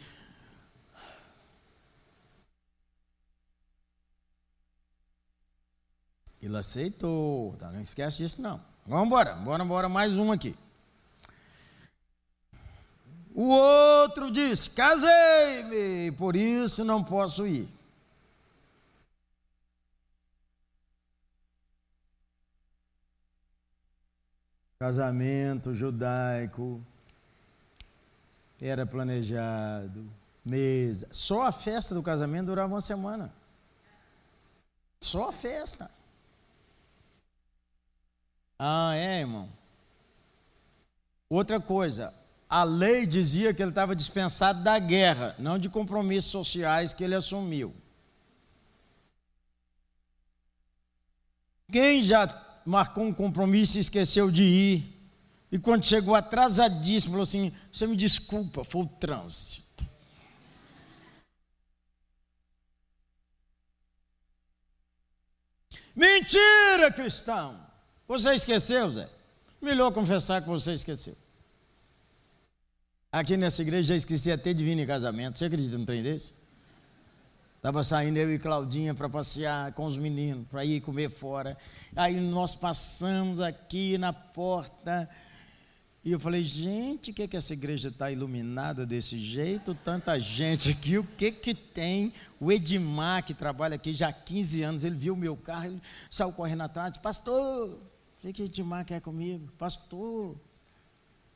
Ele aceitou, tá? não esquece disso não. Vamos embora, bora, bora mais um aqui. O outro diz: Casei-me, por isso não posso ir. Casamento judaico era planejado, mesa. Só a festa do casamento durava uma semana. Só a festa. Ah, é, irmão. Outra coisa, a lei dizia que ele estava dispensado da guerra, não de compromissos sociais que ele assumiu. Quem já marcou um compromisso e esqueceu de ir, e quando chegou atrasadíssimo, falou assim: Você me desculpa, foi o trânsito. Mentira, cristão! Você esqueceu, Zé? Melhor confessar que você esqueceu. Aqui nessa igreja já esqueci até de vir em casamento. Você acredita num trem desse? Estava saindo eu e Claudinha para passear com os meninos, para ir comer fora. Aí nós passamos aqui na porta. E eu falei, gente, o que, que essa igreja está iluminada desse jeito? Tanta gente aqui, o que que tem? O Edmar, que trabalha aqui já há 15 anos, ele viu o meu carro, ele saiu correndo atrás, pastor, o que Edmar quer comigo? Pastor,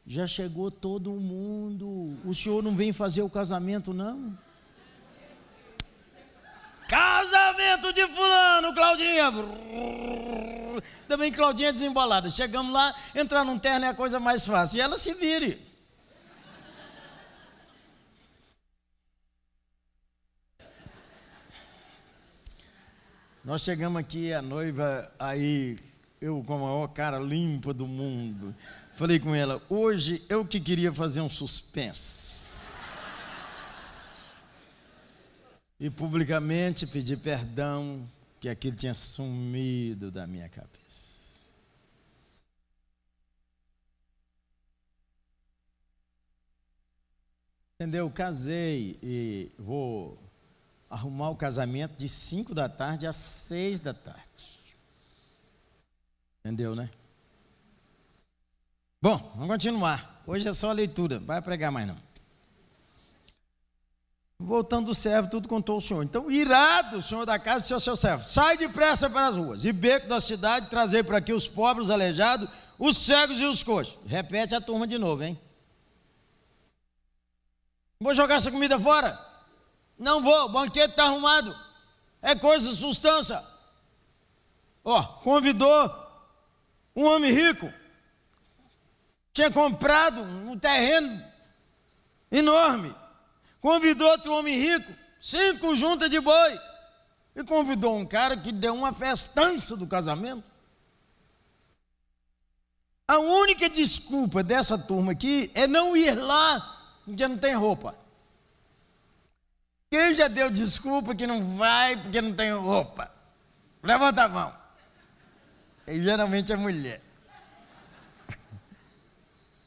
já chegou todo mundo. O senhor não vem fazer o casamento, não? Casamento de fulano, Claudinha. Também Claudinha desembolada. Chegamos lá, entrar num terno é a coisa mais fácil. E ela se vire. Nós chegamos aqui, a noiva, aí, eu com a maior cara limpa do mundo. Falei com ela, hoje eu que queria fazer um suspense. E publicamente pedir perdão que aquilo tinha sumido da minha cabeça. Entendeu? Casei e vou arrumar o casamento de 5 da tarde às 6 da tarde. Entendeu, né? Bom, vamos continuar. Hoje é só a leitura, vai pregar mais não. Voltando do servo, tudo contou o senhor. Então, irado, o senhor da casa disse ao seu servo: sai depressa para as ruas e beco da cidade, trazer para aqui os pobres, os aleijados, os cegos e os coxos. Repete a turma de novo, hein? Vou jogar essa comida fora? Não vou, o banquete está arrumado. É coisa, substância. Ó, convidou um homem rico. Tinha comprado um terreno enorme. Convidou outro homem rico, cinco juntas de boi. E convidou um cara que deu uma festança do casamento. A única desculpa dessa turma aqui é não ir lá porque não tem roupa. Quem já deu desculpa que não vai porque não tem roupa? Levanta a mão. E geralmente é mulher.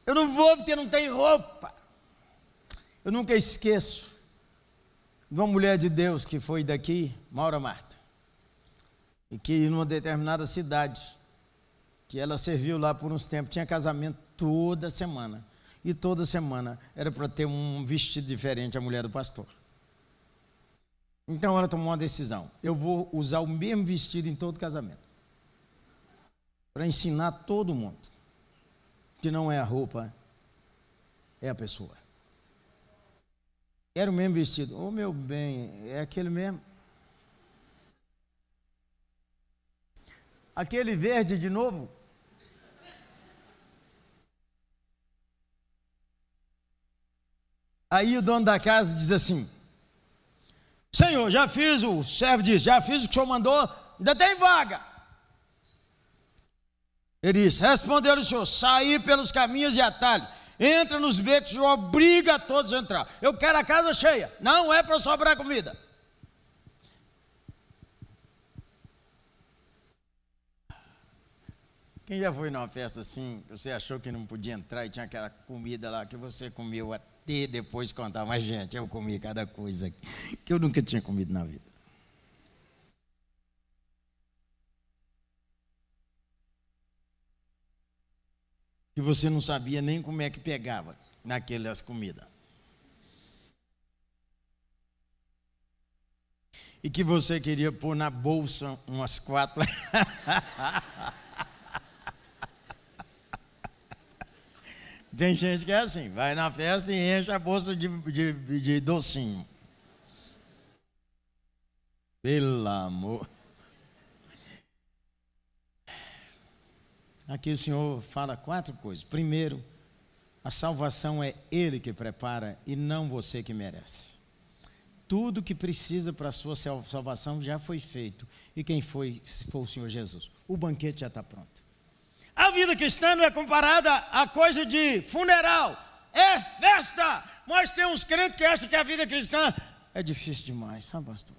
Eu não vou porque não tem roupa. Eu nunca esqueço de uma mulher de Deus que foi daqui, Maura Marta, e que numa determinada cidade, que ela serviu lá por uns tempos, tinha casamento toda semana. E toda semana era para ter um vestido diferente a mulher do pastor. Então ela tomou uma decisão: eu vou usar o mesmo vestido em todo casamento. Para ensinar todo mundo que não é a roupa, é a pessoa. Era o mesmo vestido. Ô oh, meu bem, é aquele mesmo. Aquele verde de novo. Aí o dono da casa diz assim: Senhor, já fiz, o servo diz, já fiz o que o senhor mandou, ainda tem vaga. Ele diz: Respondeu o senhor, sair pelos caminhos e atalhos entra nos becos e obriga a todos a entrar. Eu quero a casa cheia, não é para sobrar comida. Quem já foi numa festa assim, você achou que não podia entrar e tinha aquela comida lá que você comeu até depois de contar, mas gente, eu comi cada coisa que eu nunca tinha comido na vida. Que você não sabia nem como é que pegava naquelas comidas. E que você queria pôr na bolsa umas quatro. [laughs] Tem gente que é assim, vai na festa e enche a bolsa de, de, de docinho. Pelo amor. Aqui o Senhor fala quatro coisas. Primeiro, a salvação é Ele que prepara e não você que merece. Tudo que precisa para a sua salvação já foi feito. E quem foi, foi o Senhor Jesus. O banquete já está pronto. A vida cristã não é comparada a coisa de funeral. É festa. Mas tem uns crentes que acham que a vida cristã é difícil demais, sabe, pastor?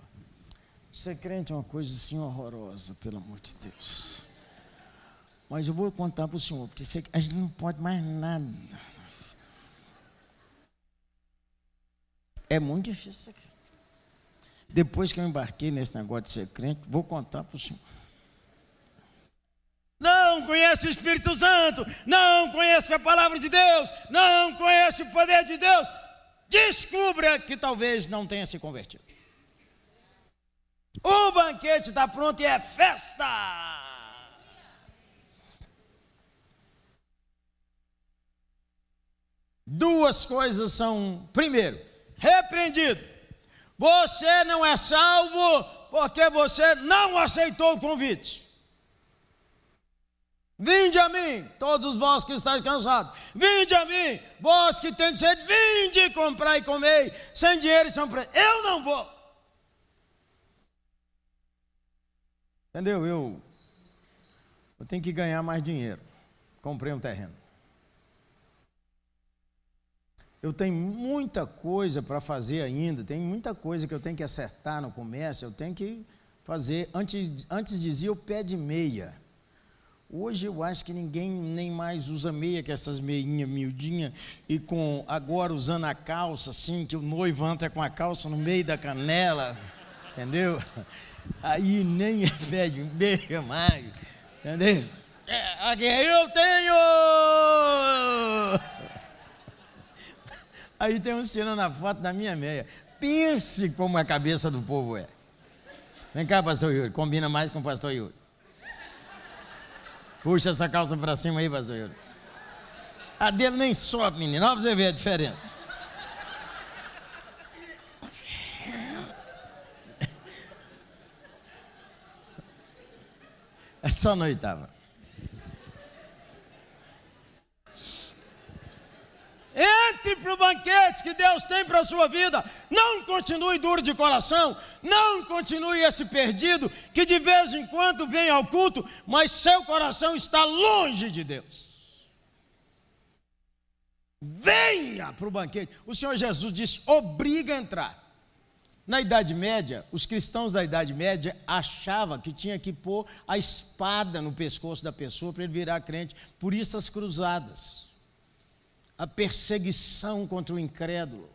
Ser crente é uma coisa assim horrorosa, pelo amor de Deus. Mas eu vou contar para o senhor, porque a gente não pode mais nada. É muito difícil aqui. Depois que eu embarquei nesse negócio de ser crente, vou contar para o senhor. Não conhece o Espírito Santo, não conhece a palavra de Deus, não conhece o poder de Deus. Descubra que talvez não tenha se convertido. O banquete está pronto e é festa. Duas coisas são, primeiro, repreendido. Você não é salvo porque você não aceitou o convite. Vinde a mim, todos vós que estáis cansados. Vinde a mim, vós que tendes sede. Vinde comprar e comer, sem dinheiro e sem preço. Eu não vou. Entendeu? Eu, eu tenho que ganhar mais dinheiro. Comprei um terreno. Eu tenho muita coisa para fazer ainda, tem muita coisa que eu tenho que acertar no comércio, eu tenho que fazer. Antes, antes dizia o pé de meia. Hoje eu acho que ninguém nem mais usa meia, que essas meinhas miudinhas, e com agora usando a calça, assim, que o noivo entra com a calça no meio da canela, entendeu? [laughs] Aí nem é pé de meia mais, entendeu? É, aqui eu tenho! Aí tem uns tirando a foto da minha meia. Pense como a cabeça do povo é. Vem cá, pastor Yuri, combina mais com o pastor Yuri. Puxa essa calça para cima aí, pastor Yuri. A dele nem sobe, menino. Olha pra você ver a diferença. É só noitava. Deus tem para a sua vida. Não continue duro de coração. Não continue esse perdido que de vez em quando vem ao culto, mas seu coração está longe de Deus. Venha para o banquete. O Senhor Jesus disse: obriga a entrar. Na Idade Média, os cristãos da Idade Média achavam que tinha que pôr a espada no pescoço da pessoa para ele virar crente. Por isso as cruzadas, a perseguição contra o incrédulo.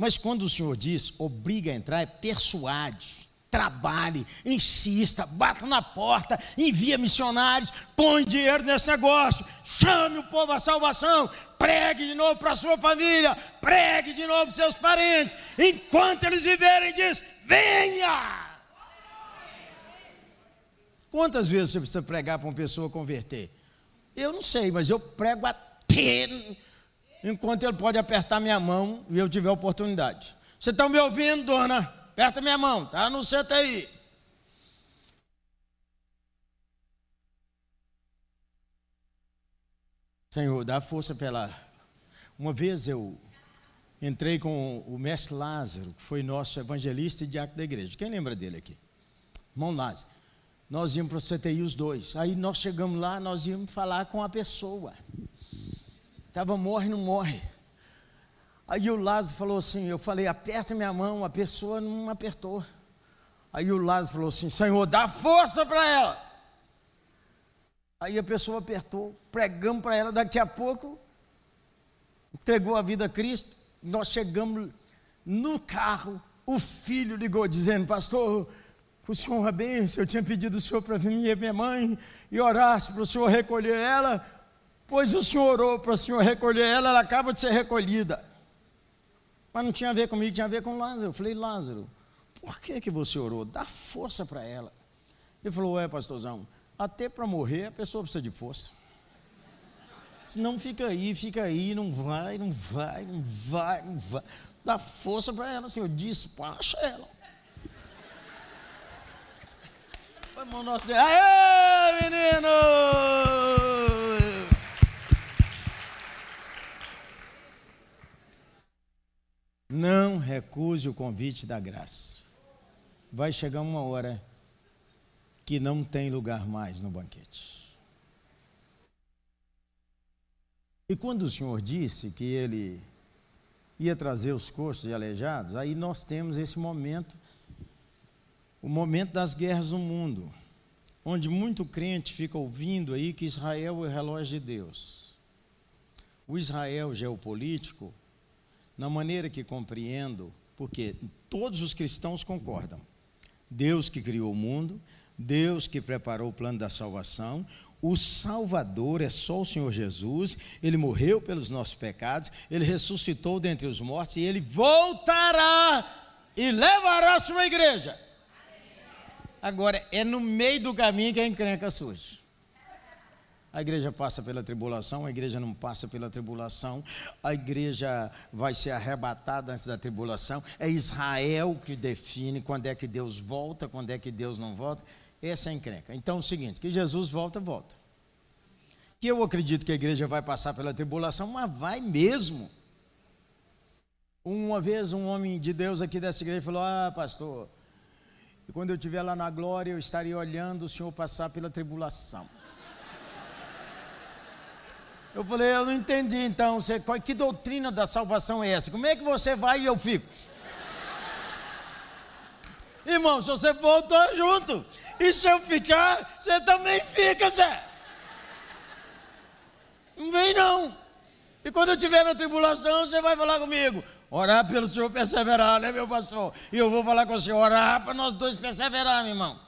Mas quando o Senhor diz obriga a entrar, é persuade trabalhe, insista, bata na porta, envia missionários, põe dinheiro nesse negócio, chame o povo à salvação, pregue de novo para a sua família, pregue de novo para seus parentes, enquanto eles viverem, diz: venha! Quantas vezes você precisa pregar para uma pessoa converter? Eu não sei, mas eu prego até enquanto ele pode apertar minha mão e eu tiver oportunidade. Você está me ouvindo, dona? Aperta minha mão, tá no CTI. Senhor, dá força pela. Uma vez eu entrei com o mestre Lázaro, que foi nosso evangelista e diácono da igreja. Quem lembra dele aqui? Irmão Lázaro. Nós íamos para o CTI os dois. Aí nós chegamos lá, nós íamos falar com a pessoa. Estava morre, não morre. Aí o Lázaro falou assim: Eu falei, aperta minha mão, a pessoa não apertou. Aí o Lázaro falou assim: Senhor, dá força para ela. Aí a pessoa apertou, pregamos para ela, daqui a pouco entregou a vida a Cristo. Nós chegamos no carro, o filho ligou dizendo: Pastor, o senhor uma benção, eu tinha pedido o senhor para vir minha mãe e orasse para o senhor recolher ela, pois o senhor orou para o senhor recolher ela, ela acaba de ser recolhida. Mas não tinha a ver comigo, tinha a ver com Lázaro. Eu falei, Lázaro, por que, que você orou? Dá força para ela. Ele falou, é, pastorzão, até para morrer a pessoa precisa de força. Senão fica aí, fica aí, não vai, não vai, não vai, não vai. Dá força para ela, Senhor, despacha ela. Vamos nós dizer, aê, menino! Não recuse o convite da graça. Vai chegar uma hora que não tem lugar mais no banquete. E quando o Senhor disse que Ele ia trazer os coxos e aleijados, aí nós temos esse momento, o momento das guerras no mundo, onde muito crente fica ouvindo aí que Israel é o relógio de Deus. O Israel geopolítico na maneira que compreendo, porque todos os cristãos concordam. Deus que criou o mundo, Deus que preparou o plano da salvação, o Salvador é só o Senhor Jesus, ele morreu pelos nossos pecados, ele ressuscitou dentre os mortos e ele voltará e levará a sua igreja. Agora, é no meio do caminho que a encrenca surge. A igreja passa pela tribulação, a igreja não passa pela tribulação, a igreja vai ser arrebatada antes da tribulação. É Israel que define quando é que Deus volta, quando é que Deus não volta. Essa é a encrenca. Então é o seguinte: que Jesus volta, volta. Que eu acredito que a igreja vai passar pela tribulação, mas vai mesmo. Uma vez um homem de Deus aqui dessa igreja falou: Ah, pastor, quando eu estiver lá na glória, eu estaria olhando o senhor passar pela tribulação. Eu falei, eu não entendi então, você, que doutrina da salvação é essa? Como é que você vai e eu fico? Irmão, se você for, eu junto. E se eu ficar, você também fica, Zé. Não vem não. E quando eu estiver na tribulação, você vai falar comigo. Orar pelo senhor perseverar, né, meu pastor? E eu vou falar com senhor, orar para nós dois perseverar, meu irmão.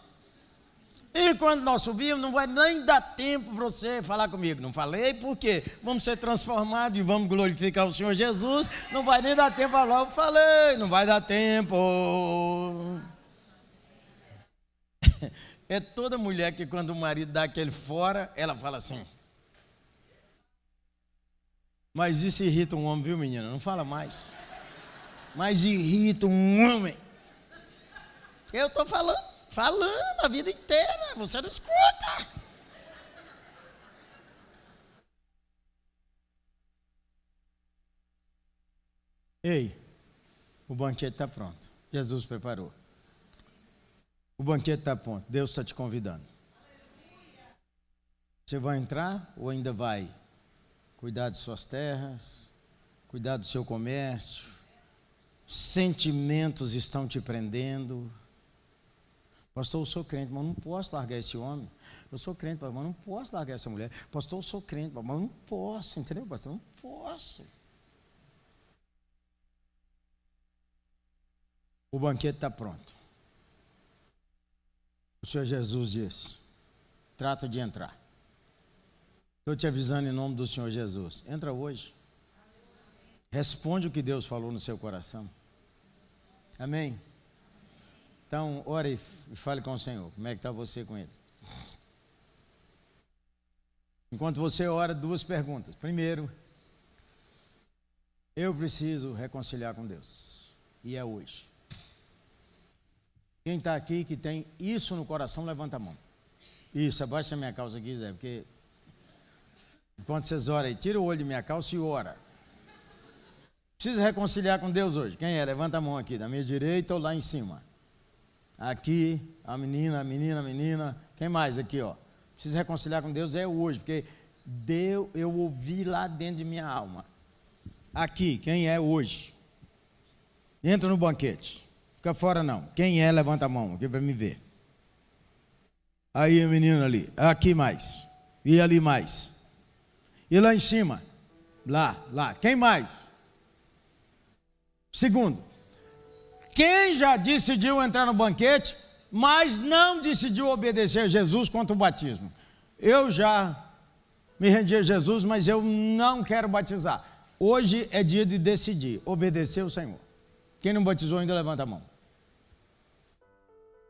E quando nós subimos, não vai nem dar tempo para você falar comigo. Não falei porque vamos ser transformados e vamos glorificar o Senhor Jesus. Não vai nem dar tempo para falei, não vai dar tempo. [laughs] É toda mulher que quando o marido dá aquele fora, ela fala assim. Mas isso irrita um homem, viu menina? Não fala mais. Mas irrita um homem. Eu estou falando. Falando a vida inteira, você não escuta. Ei, o banquete está pronto. Jesus preparou. O banquete está pronto. Deus está te convidando. Você vai entrar ou ainda vai cuidar de suas terras, cuidar do seu comércio? Sentimentos estão te prendendo. Pastor, eu sou crente, mas não posso largar esse homem. Eu sou crente, mas não posso largar essa mulher. Pastor, eu sou crente, mas não posso, entendeu, pastor? Não posso. O banquete está pronto. O Senhor Jesus disse: trata de entrar. Estou te avisando em nome do Senhor Jesus. Entra hoje. Responde o que Deus falou no seu coração. Amém? Então, ore e fale com o Senhor. Como é que está você com Ele? Enquanto você ora, duas perguntas. Primeiro, eu preciso reconciliar com Deus. E é hoje. Quem está aqui que tem isso no coração, levanta a mão. Isso, abaixa a minha calça aqui, Zé, porque enquanto vocês oram aí, tira o olho de minha calça e ora. Precisa reconciliar com Deus hoje. Quem é? Levanta a mão aqui, da minha direita ou lá em cima. Aqui, a menina, a menina, a menina. Quem mais aqui, ó? Precisa reconciliar com Deus é hoje, porque Deus, eu ouvi lá dentro de minha alma. Aqui, quem é hoje? Entra no banquete. Fica fora não. Quem é, levanta a mão aqui para me ver. Aí a menina ali. Aqui mais. E ali mais. E lá em cima. Lá, lá. Quem mais? Segundo. Quem já decidiu entrar no banquete, mas não decidiu obedecer a Jesus contra o batismo? Eu já me rendi a Jesus, mas eu não quero batizar. Hoje é dia de decidir, obedecer o Senhor. Quem não batizou ainda, levanta a mão.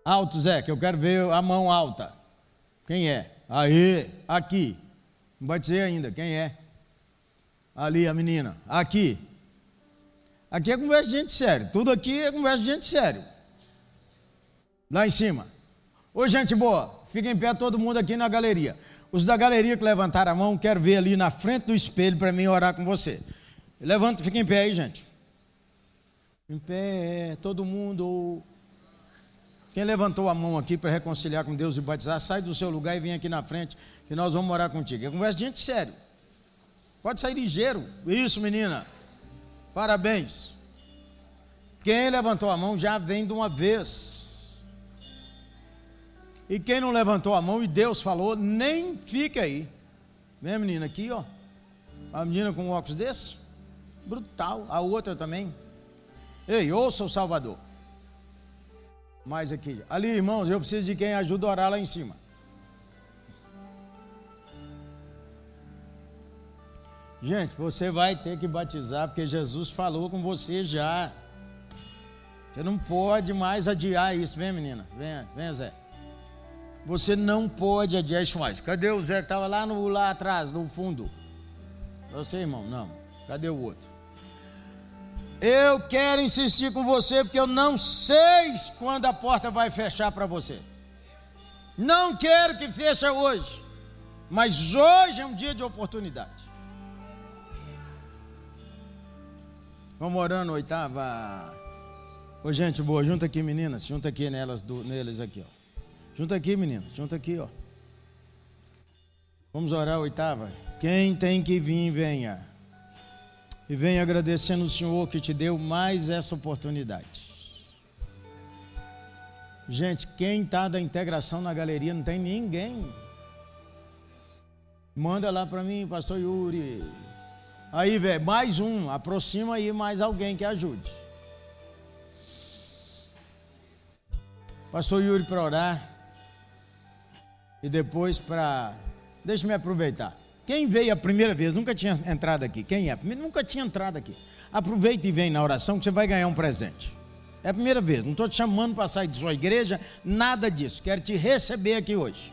Alto, Zé, que eu quero ver a mão alta. Quem é? Aí, aqui. Não batizei ainda. Quem é? Ali, a menina. Aqui. Aqui é conversa de gente séria. Tudo aqui é conversa de gente séria. Lá em cima. Ô, gente boa, fica em pé todo mundo aqui na galeria. Os da galeria que levantaram a mão, quero ver ali na frente do espelho para mim orar com você. Levanta, fica em pé aí, gente. Em pé, todo mundo. Quem levantou a mão aqui para reconciliar com Deus e batizar, sai do seu lugar e vem aqui na frente, que nós vamos morar contigo. É conversa de gente sério. Pode sair ligeiro. Isso, menina. Parabéns. Quem levantou a mão já vem de uma vez. E quem não levantou a mão e Deus falou, nem fica aí. Vem a menina aqui, ó. A menina com óculos desse. Brutal. A outra também. Ei, ouça o Salvador. Mais aqui. Ali, irmãos, eu preciso de quem ajuda a orar lá em cima. Gente, você vai ter que batizar, porque Jesus falou com você já. Você não pode mais adiar isso. Vem, menina. Vem, vem, Zé. Você não pode adiar isso mais. Cadê o Zé que estava lá, no, lá atrás, no fundo? Você, irmão? Não. Cadê o outro? Eu quero insistir com você porque eu não sei quando a porta vai fechar para você. Não quero que feche hoje, mas hoje é um dia de oportunidade. Vamos orando, oitava. Ô gente boa, junta aqui meninas, junta aqui nelas, do, neles aqui, ó. Junta aqui meninas, junta aqui, ó. Vamos orar oitava. Quem tem que vir, venha. E venho agradecendo o Senhor que te deu mais essa oportunidade. Gente, quem está da integração na galeria não tem ninguém. Manda lá para mim, pastor Yuri. Aí, velho, mais um. Aproxima aí mais alguém que ajude. Pastor Yuri para orar. E depois para. Deixa me aproveitar. Quem veio a primeira vez, nunca tinha entrado aqui. Quem é? Nunca tinha entrado aqui. Aproveita e vem na oração que você vai ganhar um presente. É a primeira vez. Não estou te chamando para sair de sua igreja, nada disso. Quero te receber aqui hoje.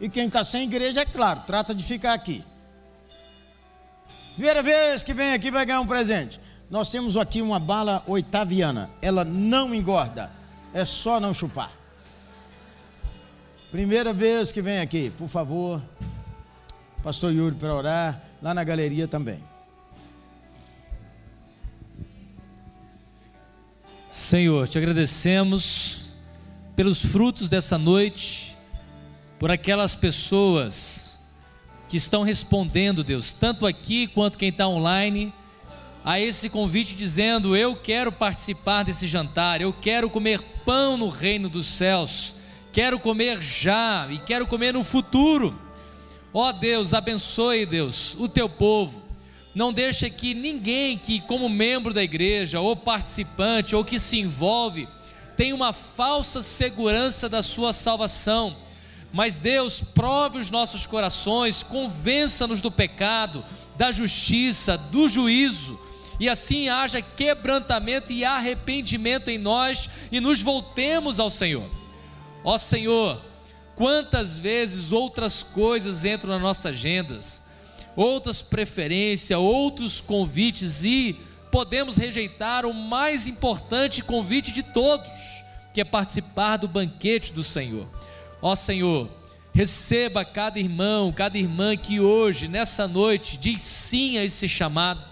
E quem está sem igreja, é claro, trata de ficar aqui. Primeira vez que vem aqui vai ganhar um presente. Nós temos aqui uma bala oitaviana. Ela não engorda. É só não chupar. Primeira vez que vem aqui, por favor. Pastor Yuri para orar, lá na galeria também. Senhor, te agradecemos pelos frutos dessa noite, por aquelas pessoas que estão respondendo, Deus, tanto aqui quanto quem está online, a esse convite dizendo: Eu quero participar desse jantar, eu quero comer pão no reino dos céus, quero comer já e quero comer no futuro. Ó oh Deus, abençoe, Deus, o teu povo. Não deixa que ninguém que, como membro da igreja, ou participante, ou que se envolve, tenha uma falsa segurança da sua salvação. Mas Deus, prove os nossos corações, convença-nos do pecado, da justiça, do juízo, e assim haja quebrantamento e arrependimento em nós e nos voltemos ao Senhor. Ó Senhor, quantas vezes outras coisas entram nas nossas agendas, outras preferências, outros convites e podemos rejeitar o mais importante convite de todos, que é participar do banquete do Senhor. Ó Senhor, receba cada irmão, cada irmã que hoje, nessa noite, diz sim a esse chamado.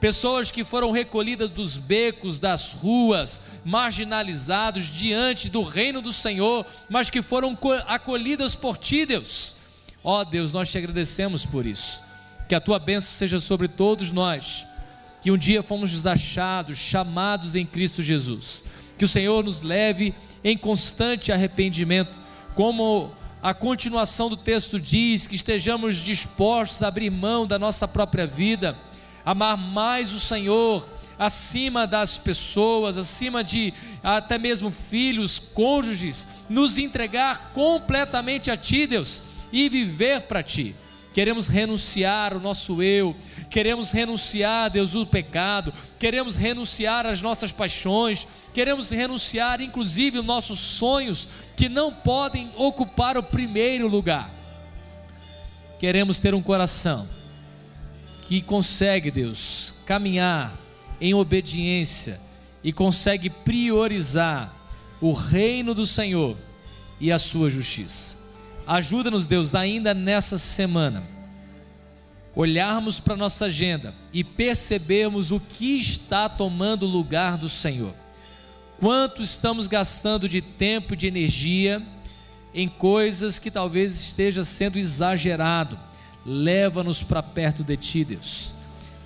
Pessoas que foram recolhidas dos becos, das ruas, marginalizados diante do reino do Senhor, mas que foram acolhidas por ti, Deus. Ó Deus, nós te agradecemos por isso que a tua bênção seja sobre todos nós, que um dia fomos desachados, chamados em Cristo Jesus, que o Senhor nos leve em constante arrependimento, como a continuação do texto diz, que estejamos dispostos a abrir mão da nossa própria vida, amar mais o Senhor acima das pessoas, acima de até mesmo filhos, cônjuges, nos entregar completamente a Ti, Deus, e viver para Ti. Queremos renunciar o nosso eu, queremos renunciar, Deus, o pecado, queremos renunciar às nossas paixões, queremos renunciar, inclusive, os nossos sonhos que não podem ocupar o primeiro lugar. Queremos ter um coração que consegue, Deus, caminhar em obediência e consegue priorizar o reino do Senhor e a sua justiça. Ajuda-nos, Deus, ainda nessa semana, olharmos para nossa agenda e percebermos o que está tomando lugar do Senhor. Quanto estamos gastando de tempo e de energia em coisas que talvez esteja sendo exagerado. Leva-nos para perto de Ti, Deus.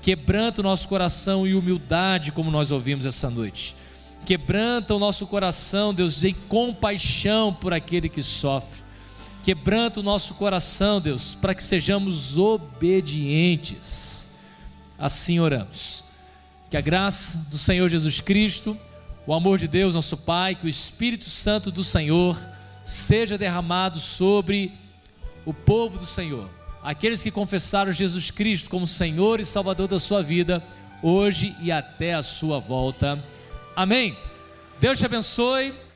Quebranta o nosso coração e humildade, como nós ouvimos essa noite. Quebranta o nosso coração, Deus, de compaixão por aquele que sofre Quebranta o nosso coração, Deus, para que sejamos obedientes. Assim oramos. Que a graça do Senhor Jesus Cristo, o amor de Deus, nosso Pai, que o Espírito Santo do Senhor seja derramado sobre o povo do Senhor, aqueles que confessaram Jesus Cristo como Senhor e Salvador da sua vida, hoje e até a sua volta. Amém. Deus te abençoe.